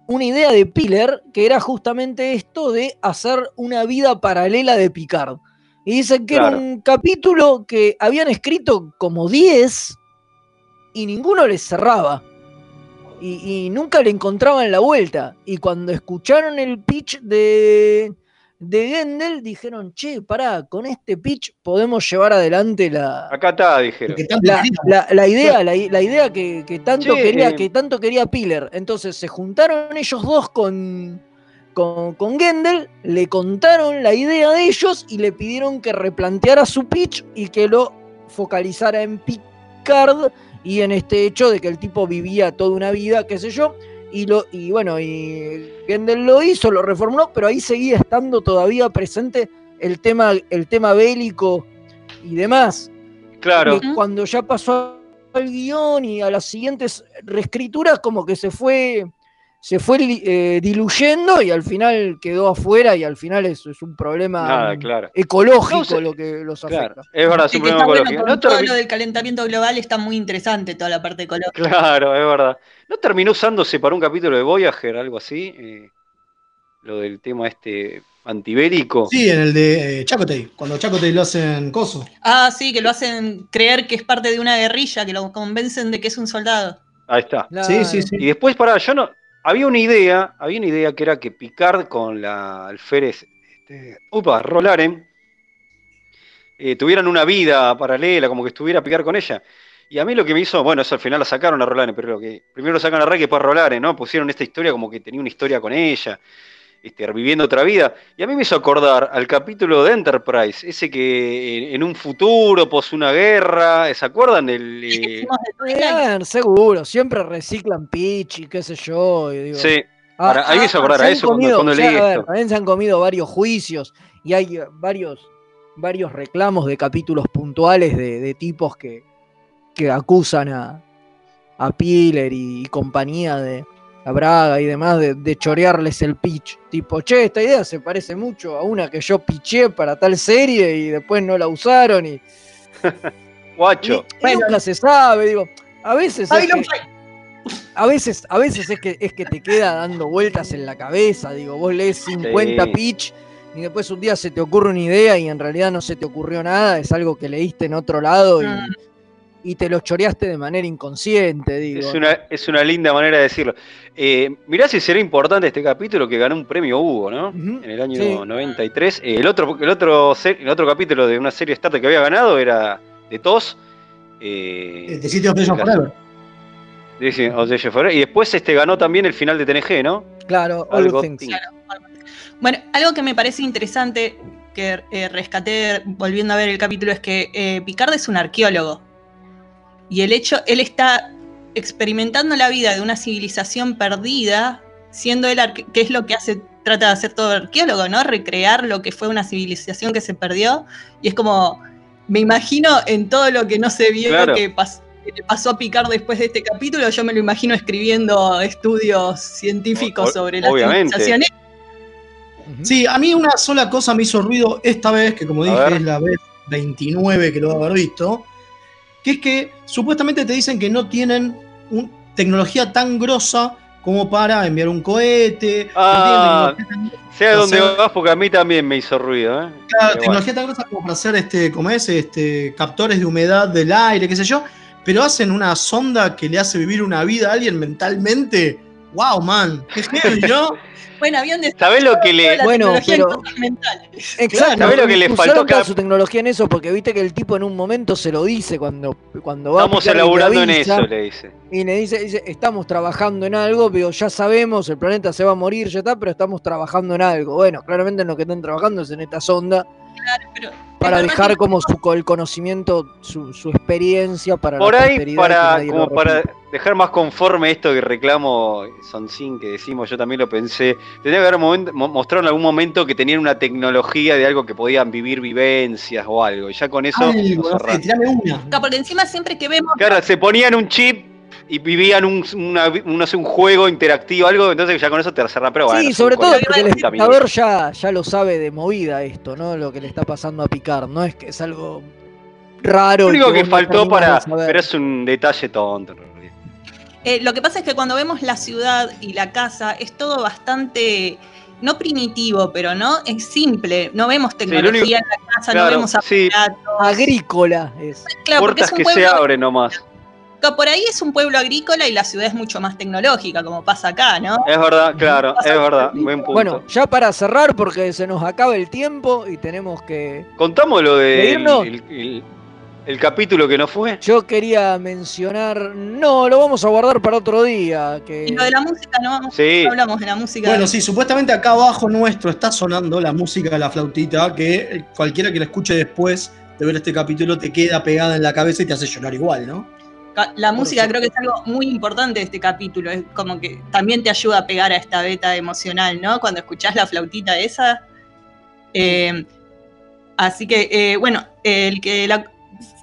una idea de Piller, que era justamente esto de hacer una vida paralela de Picard. Y dicen que
Claro.
era un capítulo que habían escrito como 10 y ninguno les cerraba. Y, y nunca le encontraban la vuelta. Y cuando escucharon el pitch de, de Gendel, dijeron, che, pará, con este pitch podemos llevar adelante la,
Acá está, dijeron.
La,
quería-
la- la idea, la, idea que, que tanto
Che,
quería,
eh.
que tanto quería Piller. Entonces se juntaron ellos dos con, con, con Gendel, le contaron la idea de ellos y le pidieron que replanteara su pitch y que lo focalizara en Picard y en este hecho de que el tipo vivía toda una vida, qué sé yo. Y, lo, y bueno, y Gendel lo hizo, lo reformuló, pero ahí seguía estando todavía presente el tema, el tema bélico y demás.
Claro.
que cuando ya pasó al guion y a las siguientes reescrituras, como que se fue, se fue eh, diluyendo y al final quedó afuera y al final es, es un problema
Nada, claro.
ecológico
No
lo que los afecta.
Claro, es verdad, es un problema
bueno,
ecológico.
con
No
todo lo del calentamiento global está muy interesante toda la parte ecológica.
Claro, es verdad. ¿No terminó usándose para un capítulo de Voyager, algo así? Eh, lo del tema este antibélico.
Sí, en el de eh, cuando Chakotay lo hacen coso.
Ah, sí, que lo hacen creer que es parte de una guerrilla, que lo convencen de que es un soldado.
Ahí está.
Sí, sí, sí.
Y después, pará, yo no. Había una idea, había una idea que era que Picard con la alférez, este, upa, Rolaren, eh, tuvieran una vida paralela, como que estuviera Picard con ella. Y a mí lo que me hizo, bueno, eso al final la sacaron a Rolaren, pero lo que primero lo sacan a Ray que después a Rolaren, ¿no? Pusieron esta historia como que tenía una historia con ella, este, viviendo otra vida. Y a mí me hizo acordar al capítulo de Enterprise, ese que en, en un futuro, pos una guerra, ¿se acuerdan del. eh.
Eh, seguro, siempre reciclan pitch y qué sé yo. y digo,
sí,
Ah,
Ahora, ahí me hizo
ah,
acordar a eso cuando-
comido,
cuando
o sea,
leí
a ver,
esto.
también se han comido varios juicios y hay eh, varios, varios reclamos de capítulos puntuales de, de tipos que, que acusan a, a Piller y, y compañía de, a Braga y demás, de, de chorearles el pitch. Tipo, che, esta idea se parece mucho a una que yo piché para tal serie y después no la usaron y,
Guacho.
y nunca se sabe, digo. A veces es que, a veces, a veces es que es que te queda dando vueltas en la cabeza, digo, vos lees 50
Sí.
pitch y después un día se te ocurre una idea y en realidad no se te ocurrió nada, es algo que leíste en otro lado y,
Mm.
Y te lo choreaste de manera inconsciente, digo.
Es una, es una linda manera de decirlo. Eh, mirá si será importante este capítulo que ganó un premio Hugo, ¿no? En el año
sí.
93. Eh, el, otro, el, otro, el otro capítulo de una serie Star Trek que había ganado era de TOS. Eh,
of Legends
la-
Forever.
dice, y después este ganó también el final de TNG, ¿no?
Claro, All
Algo
Things.
Things.
Bueno, algo que me parece interesante que eh, rescaté volviendo a ver el capítulo es que eh, Picard es un arqueólogo. Y el hecho, él está experimentando la vida de una civilización perdida, siendo él, que es lo que hace, trata de hacer todo arqueólogo, ¿no? Recrear lo que fue una civilización que se perdió. Y es como, me imagino en todo lo que no se vio
Claro.
que, pas- que le pasó a Picard después de este capítulo, yo me lo imagino escribiendo estudios científicos
O-
sobre la
obviamente.
civilización.
Sí, a mí una sola cosa me hizo ruido esta vez, que como
A
dije
ver.
es la vez 29 que lo debo haber visto, que es que supuestamente te dicen que no tienen un- tecnología tan grosa como para enviar un cohete.
Ah,
no tienen tecnología tan-
Sé a
O
dónde
sea-
vas porque a mí también me hizo ruido, ¿eh?
claro,
Pero bueno.
tecnología tan grosa como para hacer este, como es, este, captores de humedad del aire, qué sé yo, pero hacen una sonda que le hace vivir una vida a alguien mentalmente. Wow, man, qué heavy, ¿no?
Bueno, habían
¿Sabés lo que le-
la
Bueno, pero-. Exacto.
¿Sabés lo que le faltó acá?
su tecnología en eso, porque viste que el tipo en un momento se lo dice cuando, cuando va a
Estamos
le
elaborando en eso, le dice.
Y le dice, dice, estamos trabajando en algo, pero ya sabemos, el planeta se va a morir, ya está, pero estamos trabajando en algo. Bueno, claramente en lo que están trabajando es en esta sonda,
Pero
para dejar
que-
como su, el conocimiento, su, su experiencia para
Por
la
ahí, para, como para dejar más conforme esto que reclamo Sonsin, que decimos, yo también lo pensé, tenía que haber moment- mo- mostrado en algún momento que tenían una tecnología de algo que podían vivir vivencias o algo, y ya con eso... Lo
no sé, una.
Porque encima siempre que vemos
Claro, se ponían un chip y vivían un, una- un, no sé, un juego interactivo, algo, entonces ya con eso te cerrás, pero bueno.
sí, sobre todo
40,
porque el
50
espectador ya, ya lo sabe de movida esto, ¿no? Lo que le está pasando a Picard, no es que es algo raro.
Lo único que faltó para... Pero es un detalle tonto.
Eh, lo que pasa es que cuando vemos la ciudad y la casa es todo bastante, no primitivo, pero no es simple. No vemos tecnología
único-
en la casa,
claro,
no vemos
sí.
Agrícola es.
Claro, porque
Puertas
es un
que se abren nomás.
Por ahí es un pueblo agrícola y la ciudad es mucho más tecnológica, como pasa acá, ¿no?
Es verdad, claro, es verdad. Buen punto.
Bueno, ya para cerrar, porque se nos acaba el tiempo y tenemos que.
Contamos lo
¿De
el, el- el capítulo que no fue.
Yo quería mencionar. No, lo vamos a guardar para otro día. Que...
Y lo de la música, ¿no?
Sí.
No hablamos de la música.
Bueno, sí, supuestamente acá abajo nuestro está sonando la música de la flautita, que cualquiera que la escuche después de ver este capítulo te queda pegada en la cabeza y te hace llorar igual, ¿no?
La música creo que es algo muy importante de este capítulo. Es como que también te ayuda a pegar a esta beta emocional, ¿no? Cuando escuchás la flautita esa. Eh, así que, eh, bueno, el que la-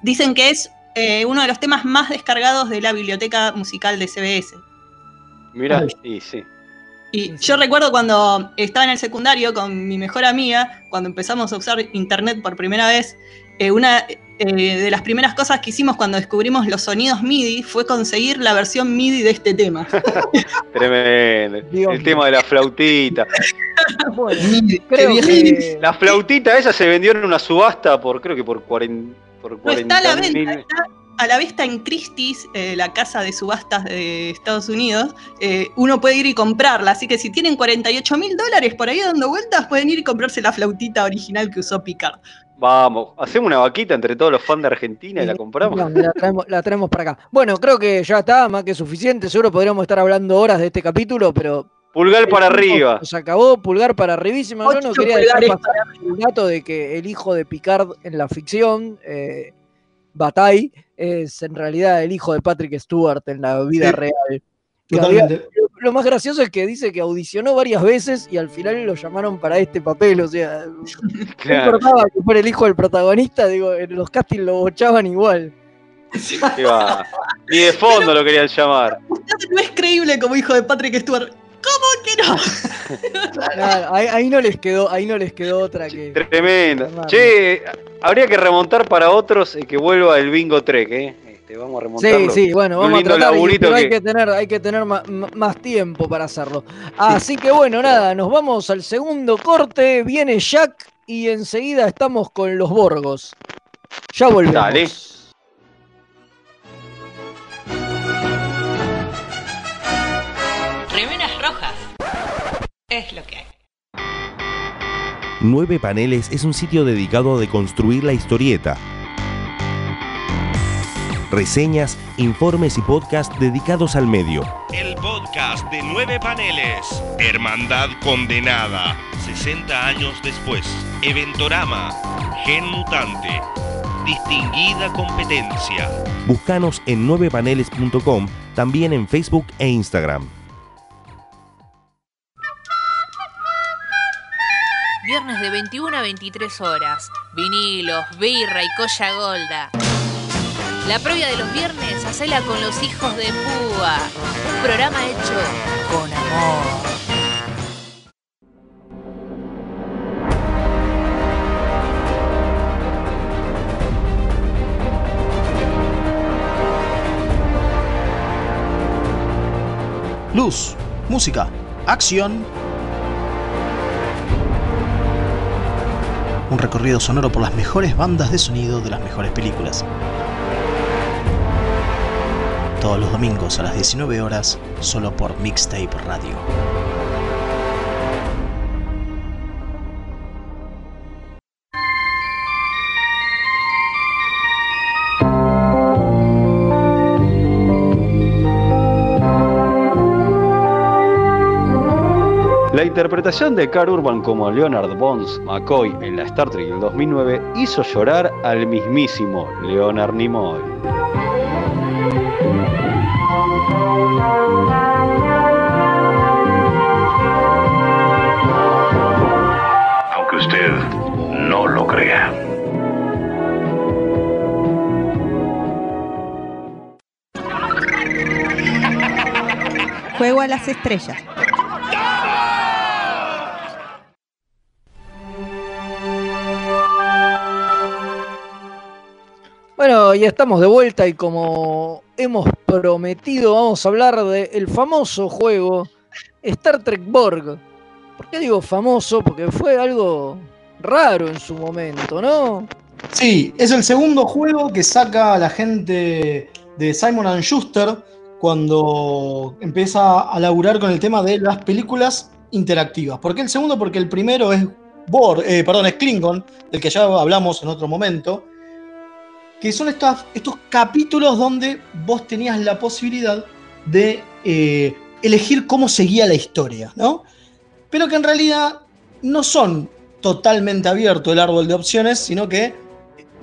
dicen que es eh, uno de los temas más descargados de la biblioteca musical de CBS.
Mirá,
Ay.
y sí.
Y yo recuerdo cuando estaba en el secundario con mi mejor amiga, cuando empezamos a usar internet por primera vez, eh, una eh, de las primeras cosas que hicimos cuando descubrimos los sonidos MIDI fue conseguir la versión MIDI de este tema.
Tremendo.
Dios
el
mío.
tema de la flautita.
Bueno, creo que.
La flautita esa se vendió en una subasta por, creo que por 40. Por
No está a la
40.000.
venta, está a la venta en Christie's, eh, la casa de subastas de Estados Unidos. Eh, uno puede ir y comprarla, así que si tienen 48 mil dólares por ahí dando vueltas, pueden ir y comprarse la flautita original que usó Picard.
Vamos, hacemos una vaquita entre todos los fans de Argentina y la compramos.
No, la, traemos, la traemos para acá. Bueno, creo que ya está, más que suficiente. Seguro podríamos estar hablando horas de este capítulo, pero.
Pulgar para arriba.
Se acabó, pulgar para arribísima. No, no quería dejar pasar el dato de que el hijo de Picard en la ficción, eh, Bataille, es en realidad el hijo de Patrick Stewart en la vida
Sí.
real. Había-
Totalmente.
Lo más gracioso es que dice que audicionó varias veces y al final lo llamaron para este papel. O sea, no importaba que fuera el hijo del protagonista, digo, en los castings lo bochaban igual.
va. Ni de fondo lo querían llamar.
usted no es creíble como hijo de Patrick Stewart. ¿Cómo que no?
Claro, ahí, ahí no les quedó, ahí no les quedó otra que.
Tremendo.
Armar.
Che, habría que remontar para otros eh, que vuelva el bingo trek, ¿eh? Este, vamos a
Sí,
remontarlo.
sí, bueno,
Un
vamos a tratar, y- pero hay
que-
tener, hay que tener más tiempo para hacerlo. Así que bueno, nada, nos vamos al segundo corte, viene Jack y enseguida estamos con los Borgos. Ya volvemos.
Dale.
Remeras rojas. Es lo que hay.
Nueve Paneles es un sitio dedicado a deconstruir la historieta. Reseñas, informes y podcasts dedicados al medio. El podcast de Nueve Paneles. Hermandad Condenada. 60 años después. Eventorama. Gen Mutante. Distinguida competencia. Búscanos en 9paneles.com, también en Facebook e Instagram.
Viernes de 21 a 23 horas. Vinilos, birra y colla golda. La previa de los viernes, hacela con los hijos de Púa. Un programa hecho con amor.
Luz, música, acción. Un recorrido sonoro por las mejores bandas de sonido de las mejores películas. Todos los domingos a las 19 horas, solo por Mixtape Radio.
La interpretación de Carl Urban como Leonard Bones McCoy en la Star Trek del 2009 hizo llorar al mismísimo Leonard Nimoy.
Aunque usted no lo crea.
Juego a las estrellas.
Bueno, ya estamos de vuelta y como hemos prometido, vamos a hablar del famoso juego Star Trek Borg. ¿Por qué digo famoso? Porque fue algo raro en su momento, ¿no?
Sí, es el segundo juego que saca la gente de Simon Schuster cuando empieza a laburar con el tema de las películas interactivas. ¿Por qué el segundo? Porque el primero es Borg, eh, perdón, es Klingon, del que ya hablamos en otro momento, que son estas- estos capítulos donde vos tenías la posibilidad de eh, elegir cómo seguía la historia, ¿no? Pero que en realidad no son totalmente abierto el árbol de opciones, sino que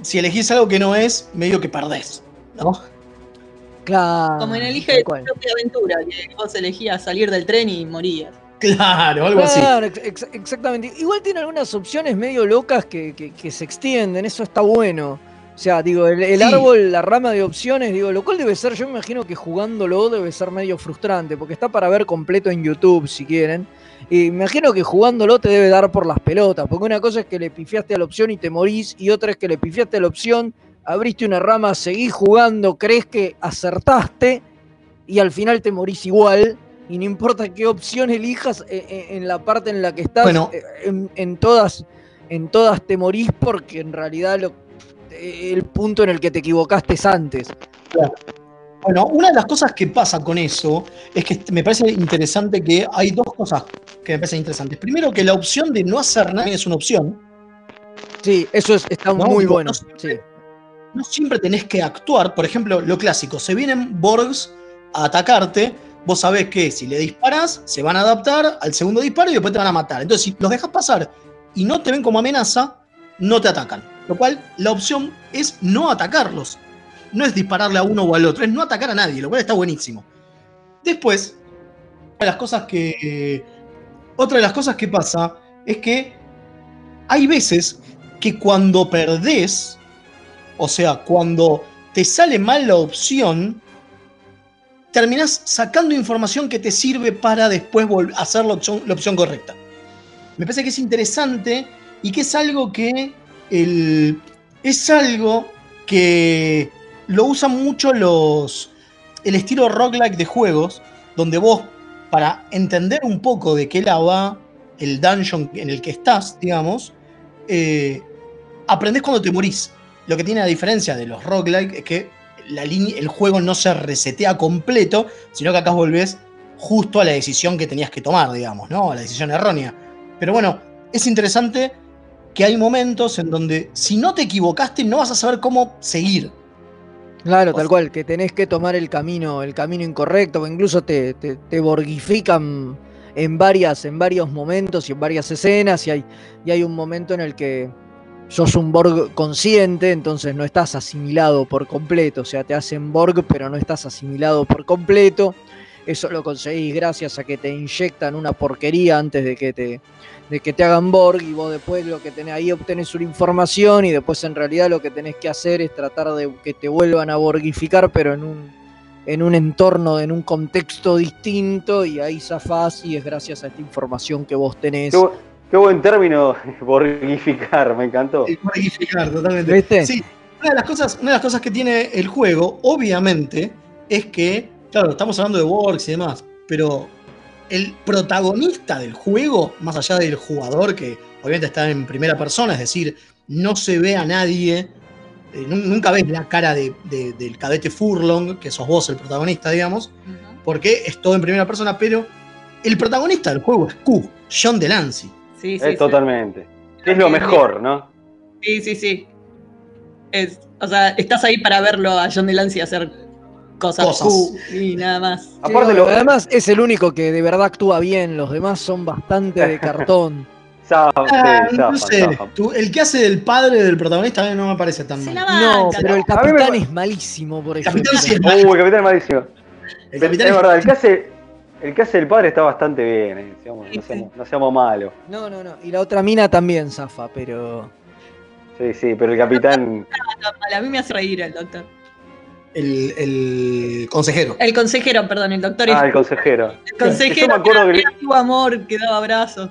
si elegís algo que no es, medio que perdés, ¿no?
Claro.
Como en Elige
tal
tu propia aventura, que vos elegías salir del tren y morías.
Claro, algo así.
Claro, ex- ex- exactamente. Igual tiene algunas opciones medio locas que, que- que se extienden, eso está bueno. O sea, digo, el, el
Sí.
árbol, la rama de opciones, digo, lo cual debe ser, yo me imagino que jugándolo debe ser medio frustrante, porque está para ver completo en YouTube si quieren. Y me imagino que jugándolo te debe dar por las pelotas, porque una cosa es que le pifiaste a la opción y te morís, y otra es que le pifiaste a la opción, abriste una rama, seguís jugando, crees que acertaste, y al final te morís igual. Y no importa qué opción elijas eh, eh, en la parte en la que estás,
Bueno.
eh, en, en todas, en todas te morís porque en realidad lo, el punto en el que te equivocaste es antes.
Bueno, una de las cosas que pasa con eso es que me parece interesante que hay dos cosas que me parecen interesantes. Primero, que la opción de no hacer nada es una opción.
Sí, eso es, está
No,
muy
digo,
bueno.
no
sí.
No siempre tenés que actuar. Por ejemplo, lo clásico, se vienen Borgs a atacarte. Vos sabés que si le disparas, se van a adaptar al segundo disparo y después te van a matar. Entonces, si los dejas pasar y no te ven como amenaza, no te atacan. Lo cual, la opción es no atacarlos. No es dispararle a uno o al otro, es no atacar a nadie, lo cual está buenísimo. Después, una de las cosas que. Otra de las cosas que pasa es que hay veces que cuando perdés, o sea, cuando te sale mal la opción, terminás sacando información que te sirve para después hacer la opción, la opción correcta. Me parece que es interesante y que es algo que es algo que lo usan mucho los el estilo roguelike de juegos, donde vos, para entender un poco de qué la va el dungeon en el que estás, digamos, eh, aprendés cuando te morís. Lo que tiene la diferencia de los roguelike es que la el juego no se resetea completo, sino que acá volvés justo a la decisión que tenías que tomar, digamos, ¿no? A la decisión errónea. Pero bueno, es interesante que hay momentos en donde si no te equivocaste no vas a saber cómo seguir.
Claro, tal cual, que tenés que tomar el camino, el camino incorrecto, o incluso te, te, te borgifican en varias, en varios momentos y en varias escenas, y hay, y hay un momento en el que sos un Borg consciente, entonces no estás asimilado por completo, o sea, te hacen Borg, pero no estás asimilado por completo. Eso lo conseguís gracias a que te inyectan una porquería antes de que te, de que te hagan Borg y vos después lo que tenés ahí obtenés una información y después en realidad lo que tenés que hacer es tratar de que te vuelvan a borgificar pero en un, en un entorno, en un contexto distinto y ahí zafás y es gracias a esta información que vos tenés.
Qué, bu- qué buen término, borgificar, me encantó.
Modificar, totalmente.
¿Viste?
Sí, una de, las cosas, una de las cosas que tiene el juego, obviamente, es que, claro, estamos hablando de Works y demás, pero el protagonista del juego, más allá del jugador que obviamente está en primera persona, es decir, no se ve a nadie, eh, nun- nunca ves la cara de- de- del cadete Furlong, que sos vos el protagonista, digamos, porque es todo en primera persona, pero el protagonista del juego es Q, John Delancey.
Sí, sí,
Eh,
sí.
totalmente. Es lo mejor, ¿no?
Sí, sí, sí. Es, o sea, estás ahí para verlo a John Delancey hacer cosas,
Cosas.
y nada más.
Sí, no, además es el único que de verdad actúa bien, los demás son bastante de cartón.
Ah,
sí,
no
zafa,
sé,
zafa.
tú- el que hace del padre del protagonista a mí no me parece tan mal.
No, pero el
me
capitán es malísimo, por
El
ejemplo.
capitán sí es
Uy, el capitán es malísimo.
El capitán
es
es-
verdad, el que hace, el que hace el padre está bastante bien, eh, digamos, no, seamos, no seamos malos.
No, no, no. Y la otra mina también zafa, pero.
Sí, sí, pero el capitán.
A mí me hace reír el doctor.
El, el consejero.
El consejero, perdón, el doctor.
Ah, el consejero.
el consejero
Yo me acuerdo que,
era tu amor que daba abrazos.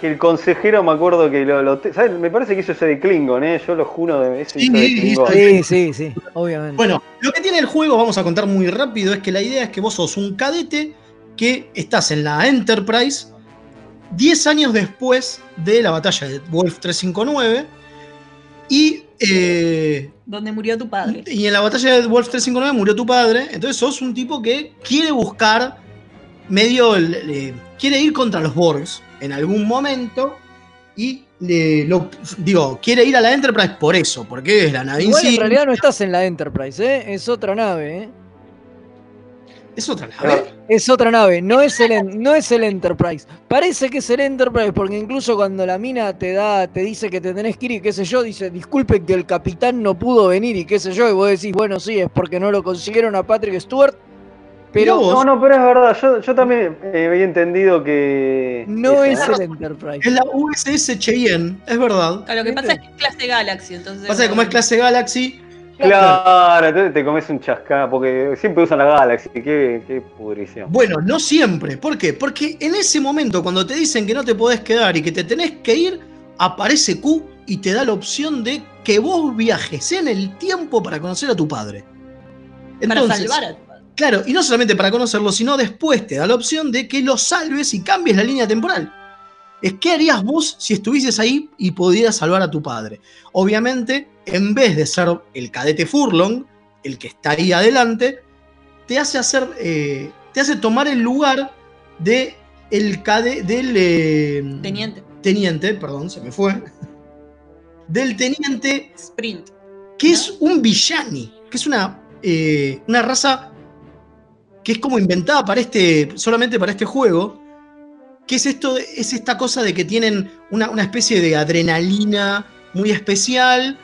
que el consejero me acuerdo que lo, lo- ¿sabes? Me parece que hizo ese de Klingon, ¿eh? Yo lo juro de ese
Sí,
hizo de Klingon.
de-
Sí, sí, sí, obviamente.
Bueno, lo que tiene el juego, vamos a contar muy rápido, es que la idea es que vos sos un cadete que estás en la Enterprise 10 años después de la batalla de Wolf 359 y, eh,
Donde murió tu padre.
y en la batalla de Wolf 359 murió tu padre, entonces sos un tipo que quiere buscar medio, le- quiere ir contra los Borgs en algún momento y le- lo, digo, quiere ir a la Enterprise por eso, porque es la nave
Igual en realidad no estás en la Enterprise, ¿eh? Es otra nave, ¿eh?
Es otra nave.
Es otra nave, no es, el, no es el Enterprise. Parece que es el Enterprise porque incluso cuando la mina te da, te dice que te tenés que ir y qué sé yo, dice, disculpe que el capitán no pudo venir y qué sé yo, y vos decís, bueno, sí, es porque no lo consiguieron a Patrick Stewart, pero
No, no, pero es verdad, yo, yo también eh, había entendido que.
no es el Enterprise.
Es la USS Cheyenne, es verdad.
Lo que pasa es que es clase Galaxy, entonces.
Pasa que como es clase Galaxy,
Claro, entonces te comes un chascá, porque siempre usan la Galaxy, qué, qué pudrición.
bueno, no siempre. ¿Por qué? Porque en ese momento, cuando te dicen que no te podés quedar y que te tenés que ir, aparece Q y te da la opción de que vos viajes en el tiempo para conocer a tu padre.
Para
Entonces,
salvar a tu padre.
Claro, y no solamente para conocerlo, sino después te da la opción de que lo salves y cambies la línea temporal. Es qué harías vos si estuvieses ahí y pudieras salvar a tu padre. Obviamente, en vez de ser el cadete Furlong, el que está ahí adelante, te hace hacer, eh, te hace tomar el lugar de el cade, del eh,
Teniente.
teniente, perdón, se me fue, del teniente
Sprint.
que es un villani, que es una, eh, una raza que es como inventada para este, solamente para este juego, que es esto, es esta cosa de que tienen una, una especie de adrenalina muy especial,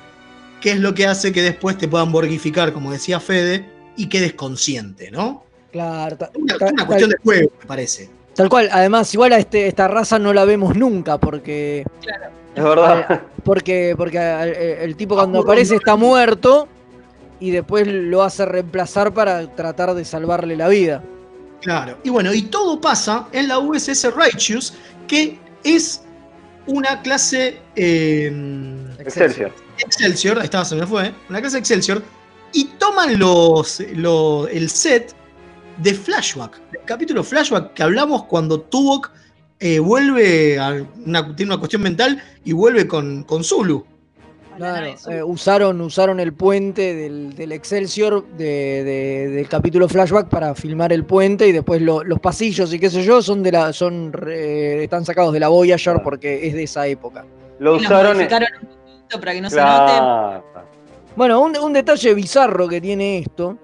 que es lo que hace que después te puedan borgificar, como decía Fede, y quedes consciente, ¿no?
Claro, ta-
Una,
ta-
una cuestión
tal,
de juego, me parece.
tal cual. Además, igual a este, esta raza no la vemos nunca porque
Es verdad.
Porque, porque el, el tipo cuando aparece está muerto y después lo hace reemplazar para tratar de salvarle la vida.
Claro. Y bueno, y todo pasa en la USS Righteous, que es una clase. eh,
Excelsior.
Excelsior, ahí estaba, se me fue. Una clase Excelsior. Y toman los, lo- el set de Flashback. El capítulo Flashback que hablamos cuando Tuvok eh, vuelve a. Una, tiene una cuestión mental y vuelve con, con Zulu.
Claro, eh, usaron, usaron el puente del, del Excelsior de- de- del capítulo flashback para filmar el puente y después lo- los pasillos y qué sé yo son de la, son están sacados de la Voyager porque es de esa época.
Lo usaron.
un poquito para que no se note.
Bueno, un, un detalle bizarro que tiene esto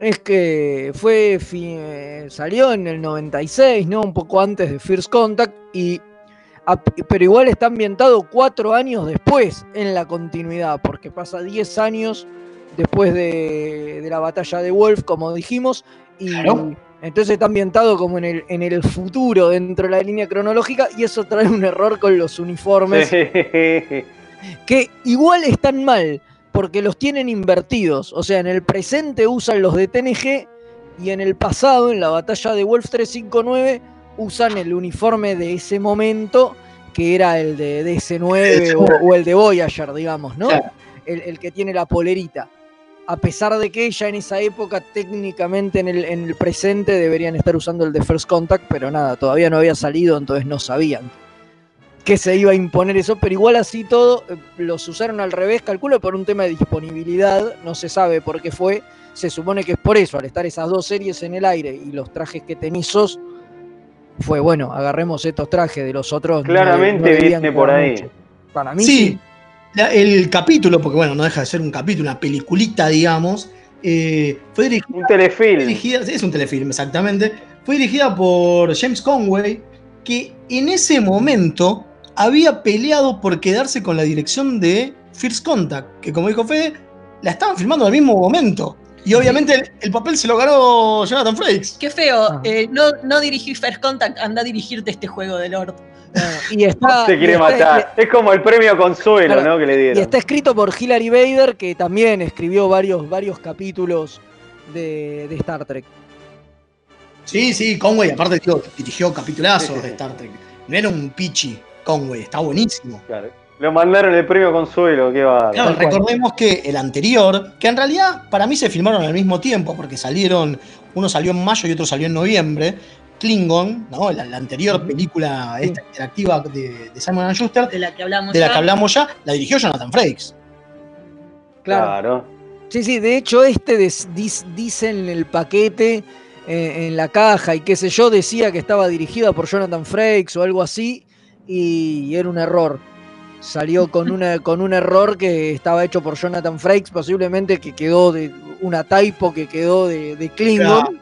es que fue fi- eh, salió en el 96, ¿no? Un poco antes de First Contact y pero igual está ambientado cuatro años después en la continuidad, porque pasa 10 años después de, de la batalla de Wolf, como dijimos, y
Claro.
entonces está ambientado como en el, en el futuro dentro de la línea cronológica y eso trae un error con los uniformes que igual están mal, porque los tienen invertidos. O sea, en el presente usan los de TNG y en el pasado, en la batalla de Wolf 359, usan el uniforme de ese momento, que era el de DS9 o, o el de Voyager, digamos, ¿no?
Claro.
El, el que tiene la polerita. A pesar de que ya en esa época, técnicamente en el, en el presente, deberían estar usando el de First Contact, pero nada, todavía no había salido, entonces no sabían que se iba a imponer eso, pero igual así todo eh, los usaron al revés, calculo por un tema de disponibilidad, no se sabe por qué fue, se supone que es por eso, al estar esas dos series en el aire y los trajes que tenizos, fue bueno, agarremos estos trajes de los otros.
Claramente
no
viene por ahí.
mucho. Para mí
Sí,
sí.
la- el capítulo, porque bueno, no deja de ser un capítulo, una peliculita, digamos, eh, fue dirigida,
Un telefilm.
dirigida- es un telefilm exactamente, fue dirigida por James Conway, que en ese momento había peleado por quedarse con la dirección de First Contact, que como dijo Fede, la estaban filmando al mismo momento. Y obviamente el, el papel se lo ganó Jonathan Frakes.
Qué feo.
Ah.
eh, no, no dirigí First Contact, anda a dirigirte este juego de Lord.
Y está,
Se quiere
y está-
matar. Es como el premio consuelo,
Claro.
¿no? Que le
Y
dieron.
está escrito por Hilary Bader, que también escribió varios, varios capítulos de, de Star Trek.
Sí, sí, Conway, aparte tío, dirigió capitulazos
Sí, sí,
de. Star Trek. No era un pichi Conway, está buenísimo.
Claro. Lo mandaron el premio consuelo, qué va.
Claro, recordemos que el anterior, que en realidad para mí se filmaron al mismo tiempo, porque salieron, uno salió en mayo y otro salió en noviembre, Klingon, ¿no? la, la anterior película esta interactiva de, de Simon Schuster,
De la que hablamos
de la
ya.
que hablamos ya, la dirigió Jonathan Frakes.
Claro. Sí, sí, de hecho este des- dis- dice en el paquete, eh, en la caja y qué sé yo, decía que estaba dirigida por Jonathan Frakes o algo así, y era un error. Salió con, una, con un error que estaba hecho por Jonathan Frakes, posiblemente que quedó de una typo que quedó de, de Klingon.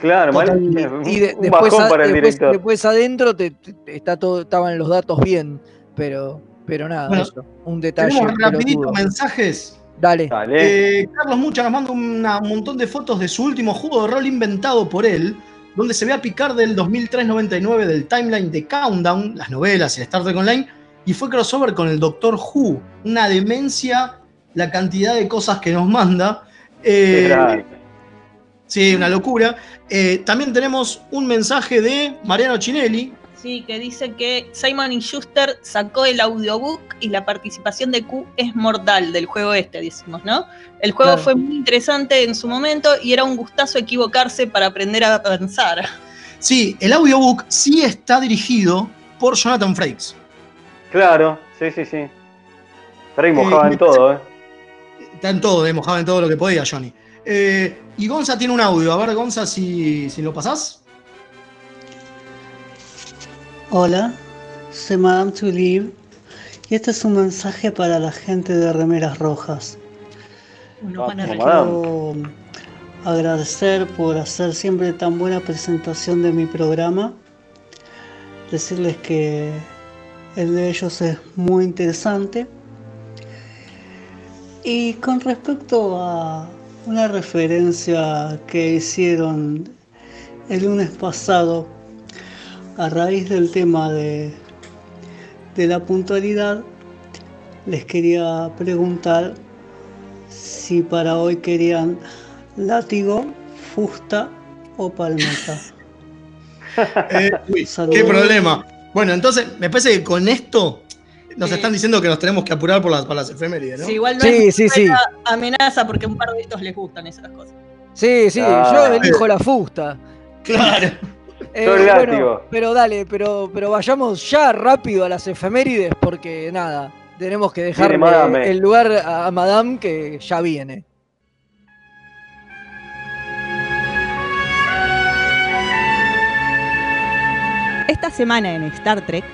Claro, mal-
Y de-
un
después,
bajón para el
después,
director.
después adentro te, te- está todo, estaban los datos bien, pero, pero nada,
Bueno,
eso, un detalle.
Tenemos rapidito
pelotudo.
mensajes.
Dale.
Eh, Carlos Mucha nos manda un montón de fotos de su último juego de rol inventado por él, donde se ve a picar del 2003-99 del timeline de Countdown, las novelas y el Star Trek Online, y fue crossover con el Doctor Who. Una demencia la cantidad de cosas que nos manda. Eh, sí, una locura. Eh, también tenemos un mensaje de Mariano Chinelli.
Sí, que dice que Simon y Schuster sacó el audiobook y la participación de Q es mortal del juego este, decimos, ¿no? El juego
Claro.
fue muy interesante en su momento y era un gustazo equivocarse para aprender a avanzar.
Sí, el audiobook sí está dirigido por Jonathan Frakes.
Claro, sí, sí, sí. Frey mojaba
me
en todo, ¿eh?
Está en todo, eh, mojaba en todo lo que podía, Johnny. Eh, y Gonza tiene un audio. A ver, Gonza, si, si lo pasás.
Hola, soy Madame Tulip y este es un mensaje para la gente de Remeras Rojas.
Nos van a.
Quiero agradecer por hacer siempre tan buena presentación de mi programa. Decirles que el de ellos es muy interesante. Y con respecto a una referencia que hicieron el lunes pasado a raíz del tema de, de la puntualidad, les quería preguntar si para hoy querían látigo, fusta o palmeta.
Eh, uy, qué problema. Bueno, entonces, me parece que con esto nos están diciendo que nos tenemos que apurar por las, por las efemérides, ¿no?
Sí, igual no
Sí,
es
sí,
amenaza porque a un par de estos les gustan esas cosas.
Sí, sí,
Ah.
yo elijo la fusta.
Claro.
Eh, bueno, pero dale, pero, pero vayamos ya rápido a las efemérides porque nada, tenemos que
Madame.
el lugar a, a Madame que ya viene.
Esta semana en Star Trek,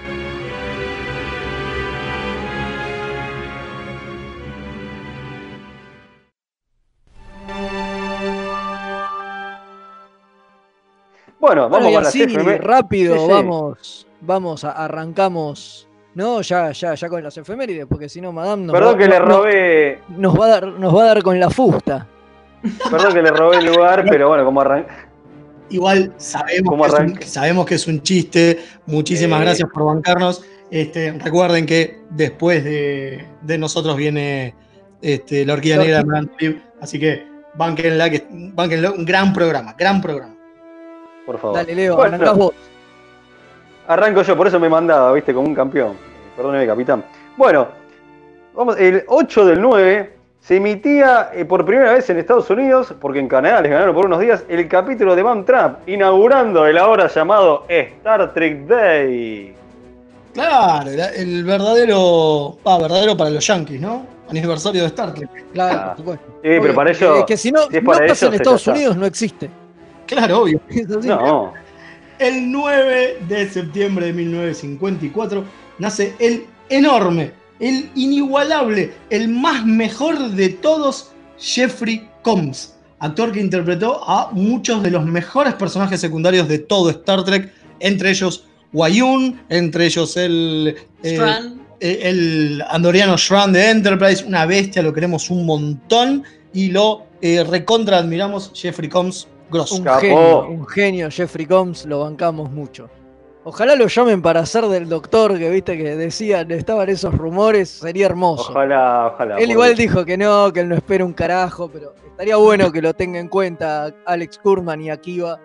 Bueno, vamos con las efemérides.
rápido,
Sí, sí.
vamos, vamos, a- arrancamos. No, ya, ya, ya con las efemérides, porque si no, Madame nos
Perdón
va,
que le robé,
nos va a dar, nos va a dar con la fusta.
perdón que le robé el lugar, pero bueno, como arran...
Igual sabemos
¿Cómo
que, es un,
arranca?
sabemos que es un chiste. Muchísimas
Eh.
gracias por bancarnos. Este, recuerden que después de, de nosotros viene este, la orquídea negra de Así que banquenla, que bánquenlo. Un gran programa, gran programa.
por favor.
Dale, Leo,
Bueno,
arrancás vos.
Arranco yo, por eso me mandaba, viste, como un campeón. Perdóneme, capitán. Bueno, vamos, el 8 del 9 se emitía eh, por primera vez en Estados Unidos, porque en Canadá les ganaron por unos días, el capítulo de Man Trap, inaugurando el ahora llamado Star Trek Day.
Claro, el, el verdadero. Ah, verdadero para los yankees, ¿no? Aniversario de Star Trek.
Claro,
Ah.
por supuesto.
Sí, pero para ellos.
Es que si no,
si es
no
para
pasa en Estados
está.
Unidos, no existe.
Claro, obvio.
No,
El 9 de septiembre de 1954 nace el enorme, el inigualable, el más mejor de todos, Jeffrey Combs, actor que interpretó a muchos de los mejores personajes secundarios de todo Star Trek, entre ellos Wayun, entre ellos el, eh, eh, el andoriano Shran de Enterprise, una bestia, lo queremos un montón y lo eh, recontra admiramos, Jeffrey Combs, grosso.
Un genio, un genio, Jeffrey Combs, lo bancamos mucho. Ojalá lo llamen para ser del doctor, que viste que decían, estaban esos rumores, sería hermoso.
ojalá, ojalá.
él igual dijo que no, que él no espera un carajo, pero estaría bueno que lo tenga en cuenta Alex Kurman y Akiva.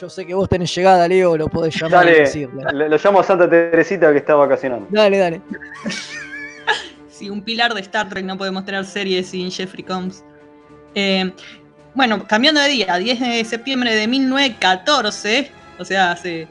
Yo sé que vos tenés llegada, Leo, lo podés llamar y
Dale,
decirle.
lo, lo llamo a Santa Teresita que está vacacionando.
Dale, dale.
Si un pilar de Star Trek no puede mostrar series sin Jeffrey Combs. Eh, bueno, cambiando de día, 10 de septiembre de 1914, o sea, hace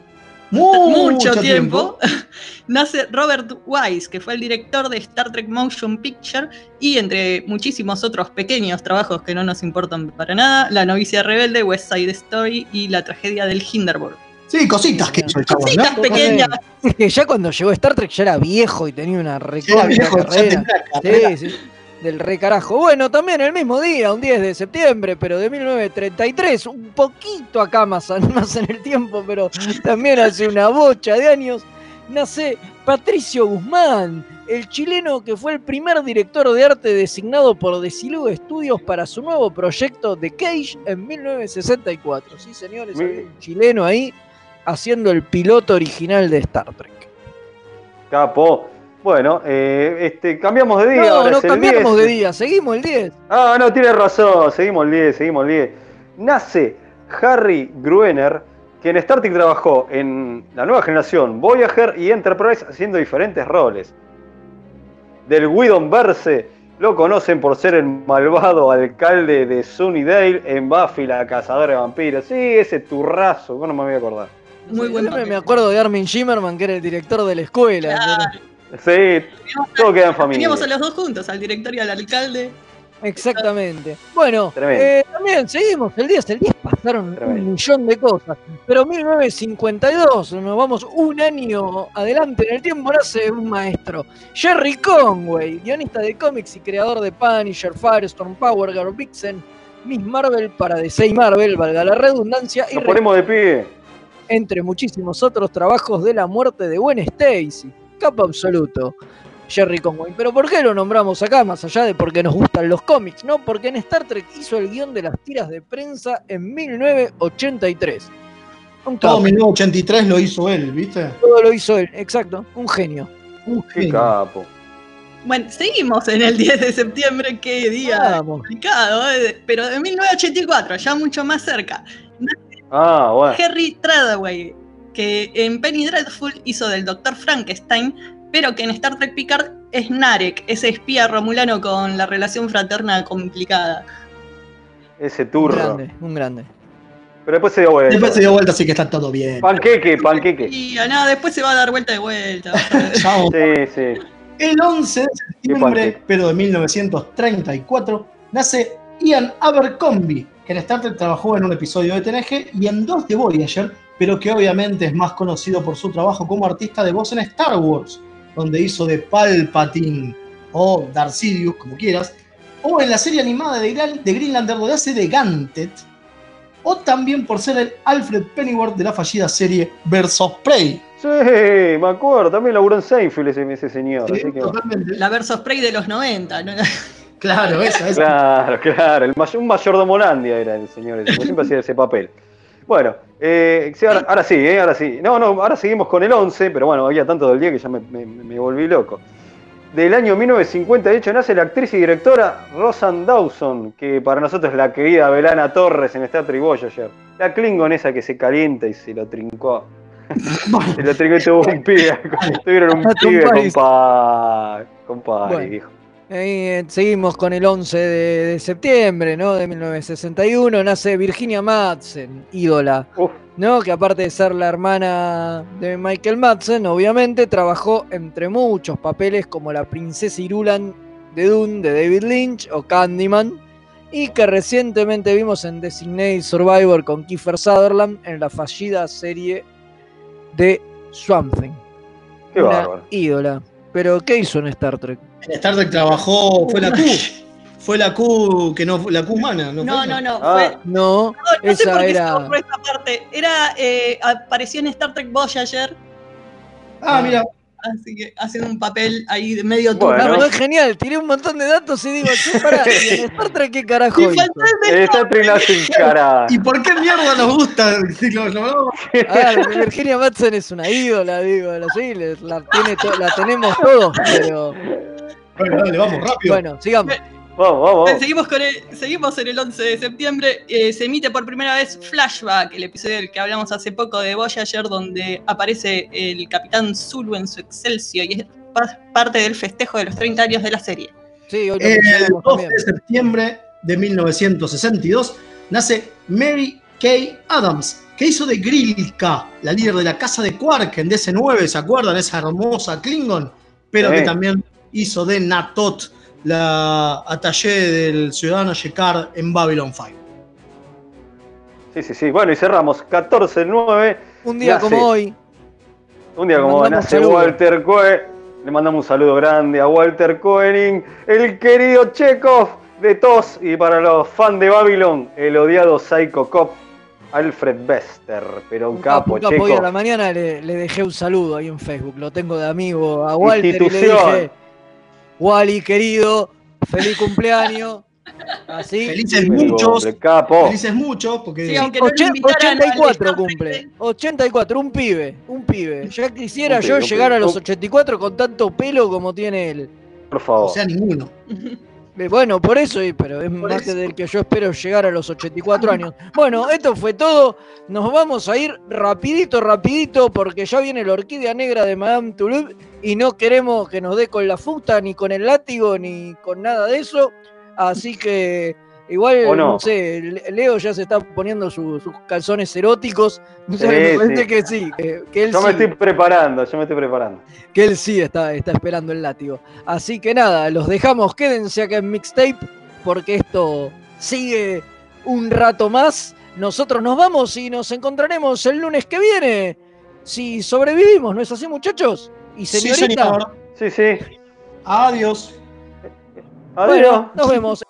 mucho, tiempo, nace Robert Wise, que fue el director de Star Trek Motion Picture y entre muchísimos otros pequeños trabajos que no nos importan para nada, La novicia rebelde, West Side Story y La tragedia del Hindenburg.
Sí, cositas que hizo el chabón,
Cositas
¿no?
pequeñas.
Es que ya cuando llegó Star Trek ya era viejo y tenía una
tenía carrera.
Sí, sí, del re carajo. Bueno, también el mismo día, un 10 de septiembre, pero de 1933, un poquito acá más, más en el tiempo, pero también hace una bocha de años, nace Patricio Guzmán, el chileno que fue el primer director de arte designado por Desilu Studios para su nuevo proyecto The Cage en 1964. Sí, señores, había un chileno ahí haciendo el piloto original de Star Trek.
Capo. Bueno, eh, este, cambiamos de día.
No,
ahora
no cambiamos
10.
de día, seguimos el 10.
Ah, no, tiene razón. Seguimos el 10, seguimos el 10. Nace Harry Gruener, que en Star Trek trabajó en la nueva generación, Voyager y Enterprise, haciendo diferentes roles. Del Widon Verse, lo conocen por ser el malvado alcalde de Sunnydale en Buffy, la cazadora de vampiros. Sí, ese turrazo, no me voy a acordar.
Muy buen
Siempre
papel.
me acuerdo de Armin Shimmerman, que era el director de la escuela.
Claro.
Sí, todo queda en familia.
Teníamos a los dos juntos, al director y al alcalde.
Exactamente. Bueno,
Tremendo.
eh, también seguimos el 10. El 10 pasaron
Tremendo.
un millón de cosas. Pero 1952, nos vamos un año adelante en el tiempo, nace un maestro. Jerry Conway, guionista de cómics y creador de Punisher, Firestorm, Power Girl, Vixen, Miss Marvel para DC y Marvel, valga la redundancia, y
Nos ponemos de pie.
entre muchísimos otros trabajos de la muerte de Gwen Stacy. Capo absoluto. Jerry Conway. Pero ¿por qué lo nombramos acá? Más allá de porque nos gustan los cómics, ¿no? Porque en Star Trek hizo el guion de las tiras de prensa en 1983. Un
Todo
capo.
1983 lo hizo él, ¿viste?
Todo lo hizo él, exacto. Un genio.
Un genio.
capo.
Bueno, seguimos en el 10 de septiembre, qué día
Vamos.
complicado, eh, pero de 1984, ya mucho más cerca.
Ah, bueno.
Harry Treadaway, que en Penny Dreadful hizo del Dr. Frankenstein, pero que en Star Trek Picard es Narek, ese espía romulano con la relación fraterna complicada.
Ese
Un
turro.
grande, un grande.
Pero después se dio vuelta.
Después se dio vuelta, así que está todo bien.
Panqueque, panqueque.
Y a nada, después se va a dar vuelta de vuelta.
Chao.
Sí, sí.
El 11 de septiembre, pero de 1934, nace Ian Abercrombie, que en Star Trek trabajó en un episodio de TNG y en dos de Voyager, pero que obviamente es más conocido por su trabajo como artista de voz en Star Wars, donde hizo de Palpatine o Darth Sidious, como quieras, o en la serie animada de, Gran- de Greenlander donde hace de Gantet, o también por ser el Alfred Pennyworth de la fallida serie of Prey.
Sí, me acuerdo. También laburó en Seinfeld ese, ese señor.
Sí,
así que-
totalmente.
La Verso Spray de los 90, ¿no?
Claro, esa, esa.
Claro, claro. El may- un mayordomo Holandia era el señor. ese, Siempre hacía ese papel. Bueno, eh, sí, ahora, ahora sí, eh, ahora sí. No, no, ahora seguimos con el 11, pero bueno, había tanto del día que ya me, me- me volví loco. Del año 1958 nace la actriz y directora Rosanne Dawson, que para nosotros es la querida Belana Torres en Star Trek Voyager. La Klingon esa que se calienta y se lo trincó. se lo trincó y tuvo un pibe. Tuvieron un pibe, compadre. Compadre, viejo.
Eh, seguimos con el 11 de, de septiembre, ¿no? De 1961 nace Virginia Madsen, ídola,
Uf.
¿no? Que aparte de ser la hermana de Michael Madsen, obviamente trabajó entre muchos papeles como la princesa Irulan de Dune de David Lynch o Candyman y que recientemente vimos en Designated Survivor con Kiefer Sutherland en la fallida serie de Swamp Thing.
Qué
Una
bárbaro.
ídola. Pero ¿qué hizo en Star Trek?
En Star Trek trabajó, fue la Q. Fue la Q que no fue la Q humana, ¿no?
No,
fue?
no, no.
Ah.
No,
no, no sé
esa
por qué se
era.
borró esta parte. Era, eh, apareció en Star Trek Voyager,
Ah, mira.
Así que haciendo un papel ahí de medio
Bueno.
turno.
Es genial, tiré un montón de datos y digo, che, pará, ¿y en Star Trek qué carajo
Y
Star Trek hacen cara.
¿Y por qué mierda nos gusta? Si lo-
ver, Virginia Madsen es una ídola, digo, la, sí, le- la, tiene to- la tenemos todos, pero
Bueno, dale, vamos, rápido.
bueno, sigamos.
Seguimos, con el, seguimos en el 11 de septiembre. eh, se emite por primera vez Flashback, el episodio del que hablamos hace poco de Voyager, donde aparece el capitán Zulu en su Excelsior y es pa- parte del festejo de los 30 años de la serie.
Sí, hoy lo
El
mencionamos
12
también.
de septiembre de 1962 nace Mary Kay Adams, que hizo de Grilka, la líder de la casa de Quark en DC9, ¿se acuerdan? Esa hermosa Klingon, pero
Sí.
que también hizo de Natot, la attaché del ciudadano Shekar en Babylon 5.
Sí, sí, sí. Bueno, y cerramos. 14 del 9.
Un día
nace-
como hoy,
Un día como hoy nace. Walter Cohen. Le mandamos un saludo grande a Walter Koenig, el querido Chekhov de TOS. Y para los fans de Babylon, el odiado Psycho Cop, Alfred Bester. Pero un,
un
capo,
capo, capo, hoy a la mañana le, le dejé un saludo ahí en Facebook, lo tengo de amigo a Walter y le
Institución.
dije, Wally querido, feliz cumpleaños. Así.
Felices
El
muchos, felices muchos, porque
Sí, aunque no lo
Ochen-
invitaran al
84
Star Trek
cumple. 84, un pibe, un pibe. Ya quisiera
Un
yo llegar
pibe.
a los
Un-
84 con tanto pelo como tiene él.
Por favor.
o sea, ninguno.
Eh, Bueno, por eso, pero es más que
eso.
del que yo espero llegar a los 84 años. Bueno, esto fue todo. Nos vamos a ir rapidito, rapidito, porque ya viene la orquídea negra de Madame Toulouse y no queremos que nos dé con la fusta, ni con el látigo, ni con nada de eso. Así que igual,
¿O no?
no? sé, Le- Leo ya se está poniendo su- sus calzones eróticos. No sé,
Sí,
me parece
sí.
que sí, que, que él
Yo
sí
me estoy preparando, yo me estoy preparando.
que él sí está, está esperando el látigo. Así que nada, los dejamos, quédense acá en Mixtape, porque esto sigue un rato más. Nosotros nos vamos y nos encontraremos el lunes que viene. Si sobrevivimos, ¿no es así, muchachos? Y
Sí,
señorita.
señor.
Sí, sí.
Adiós.
Adiós.
Bueno, nos vemos.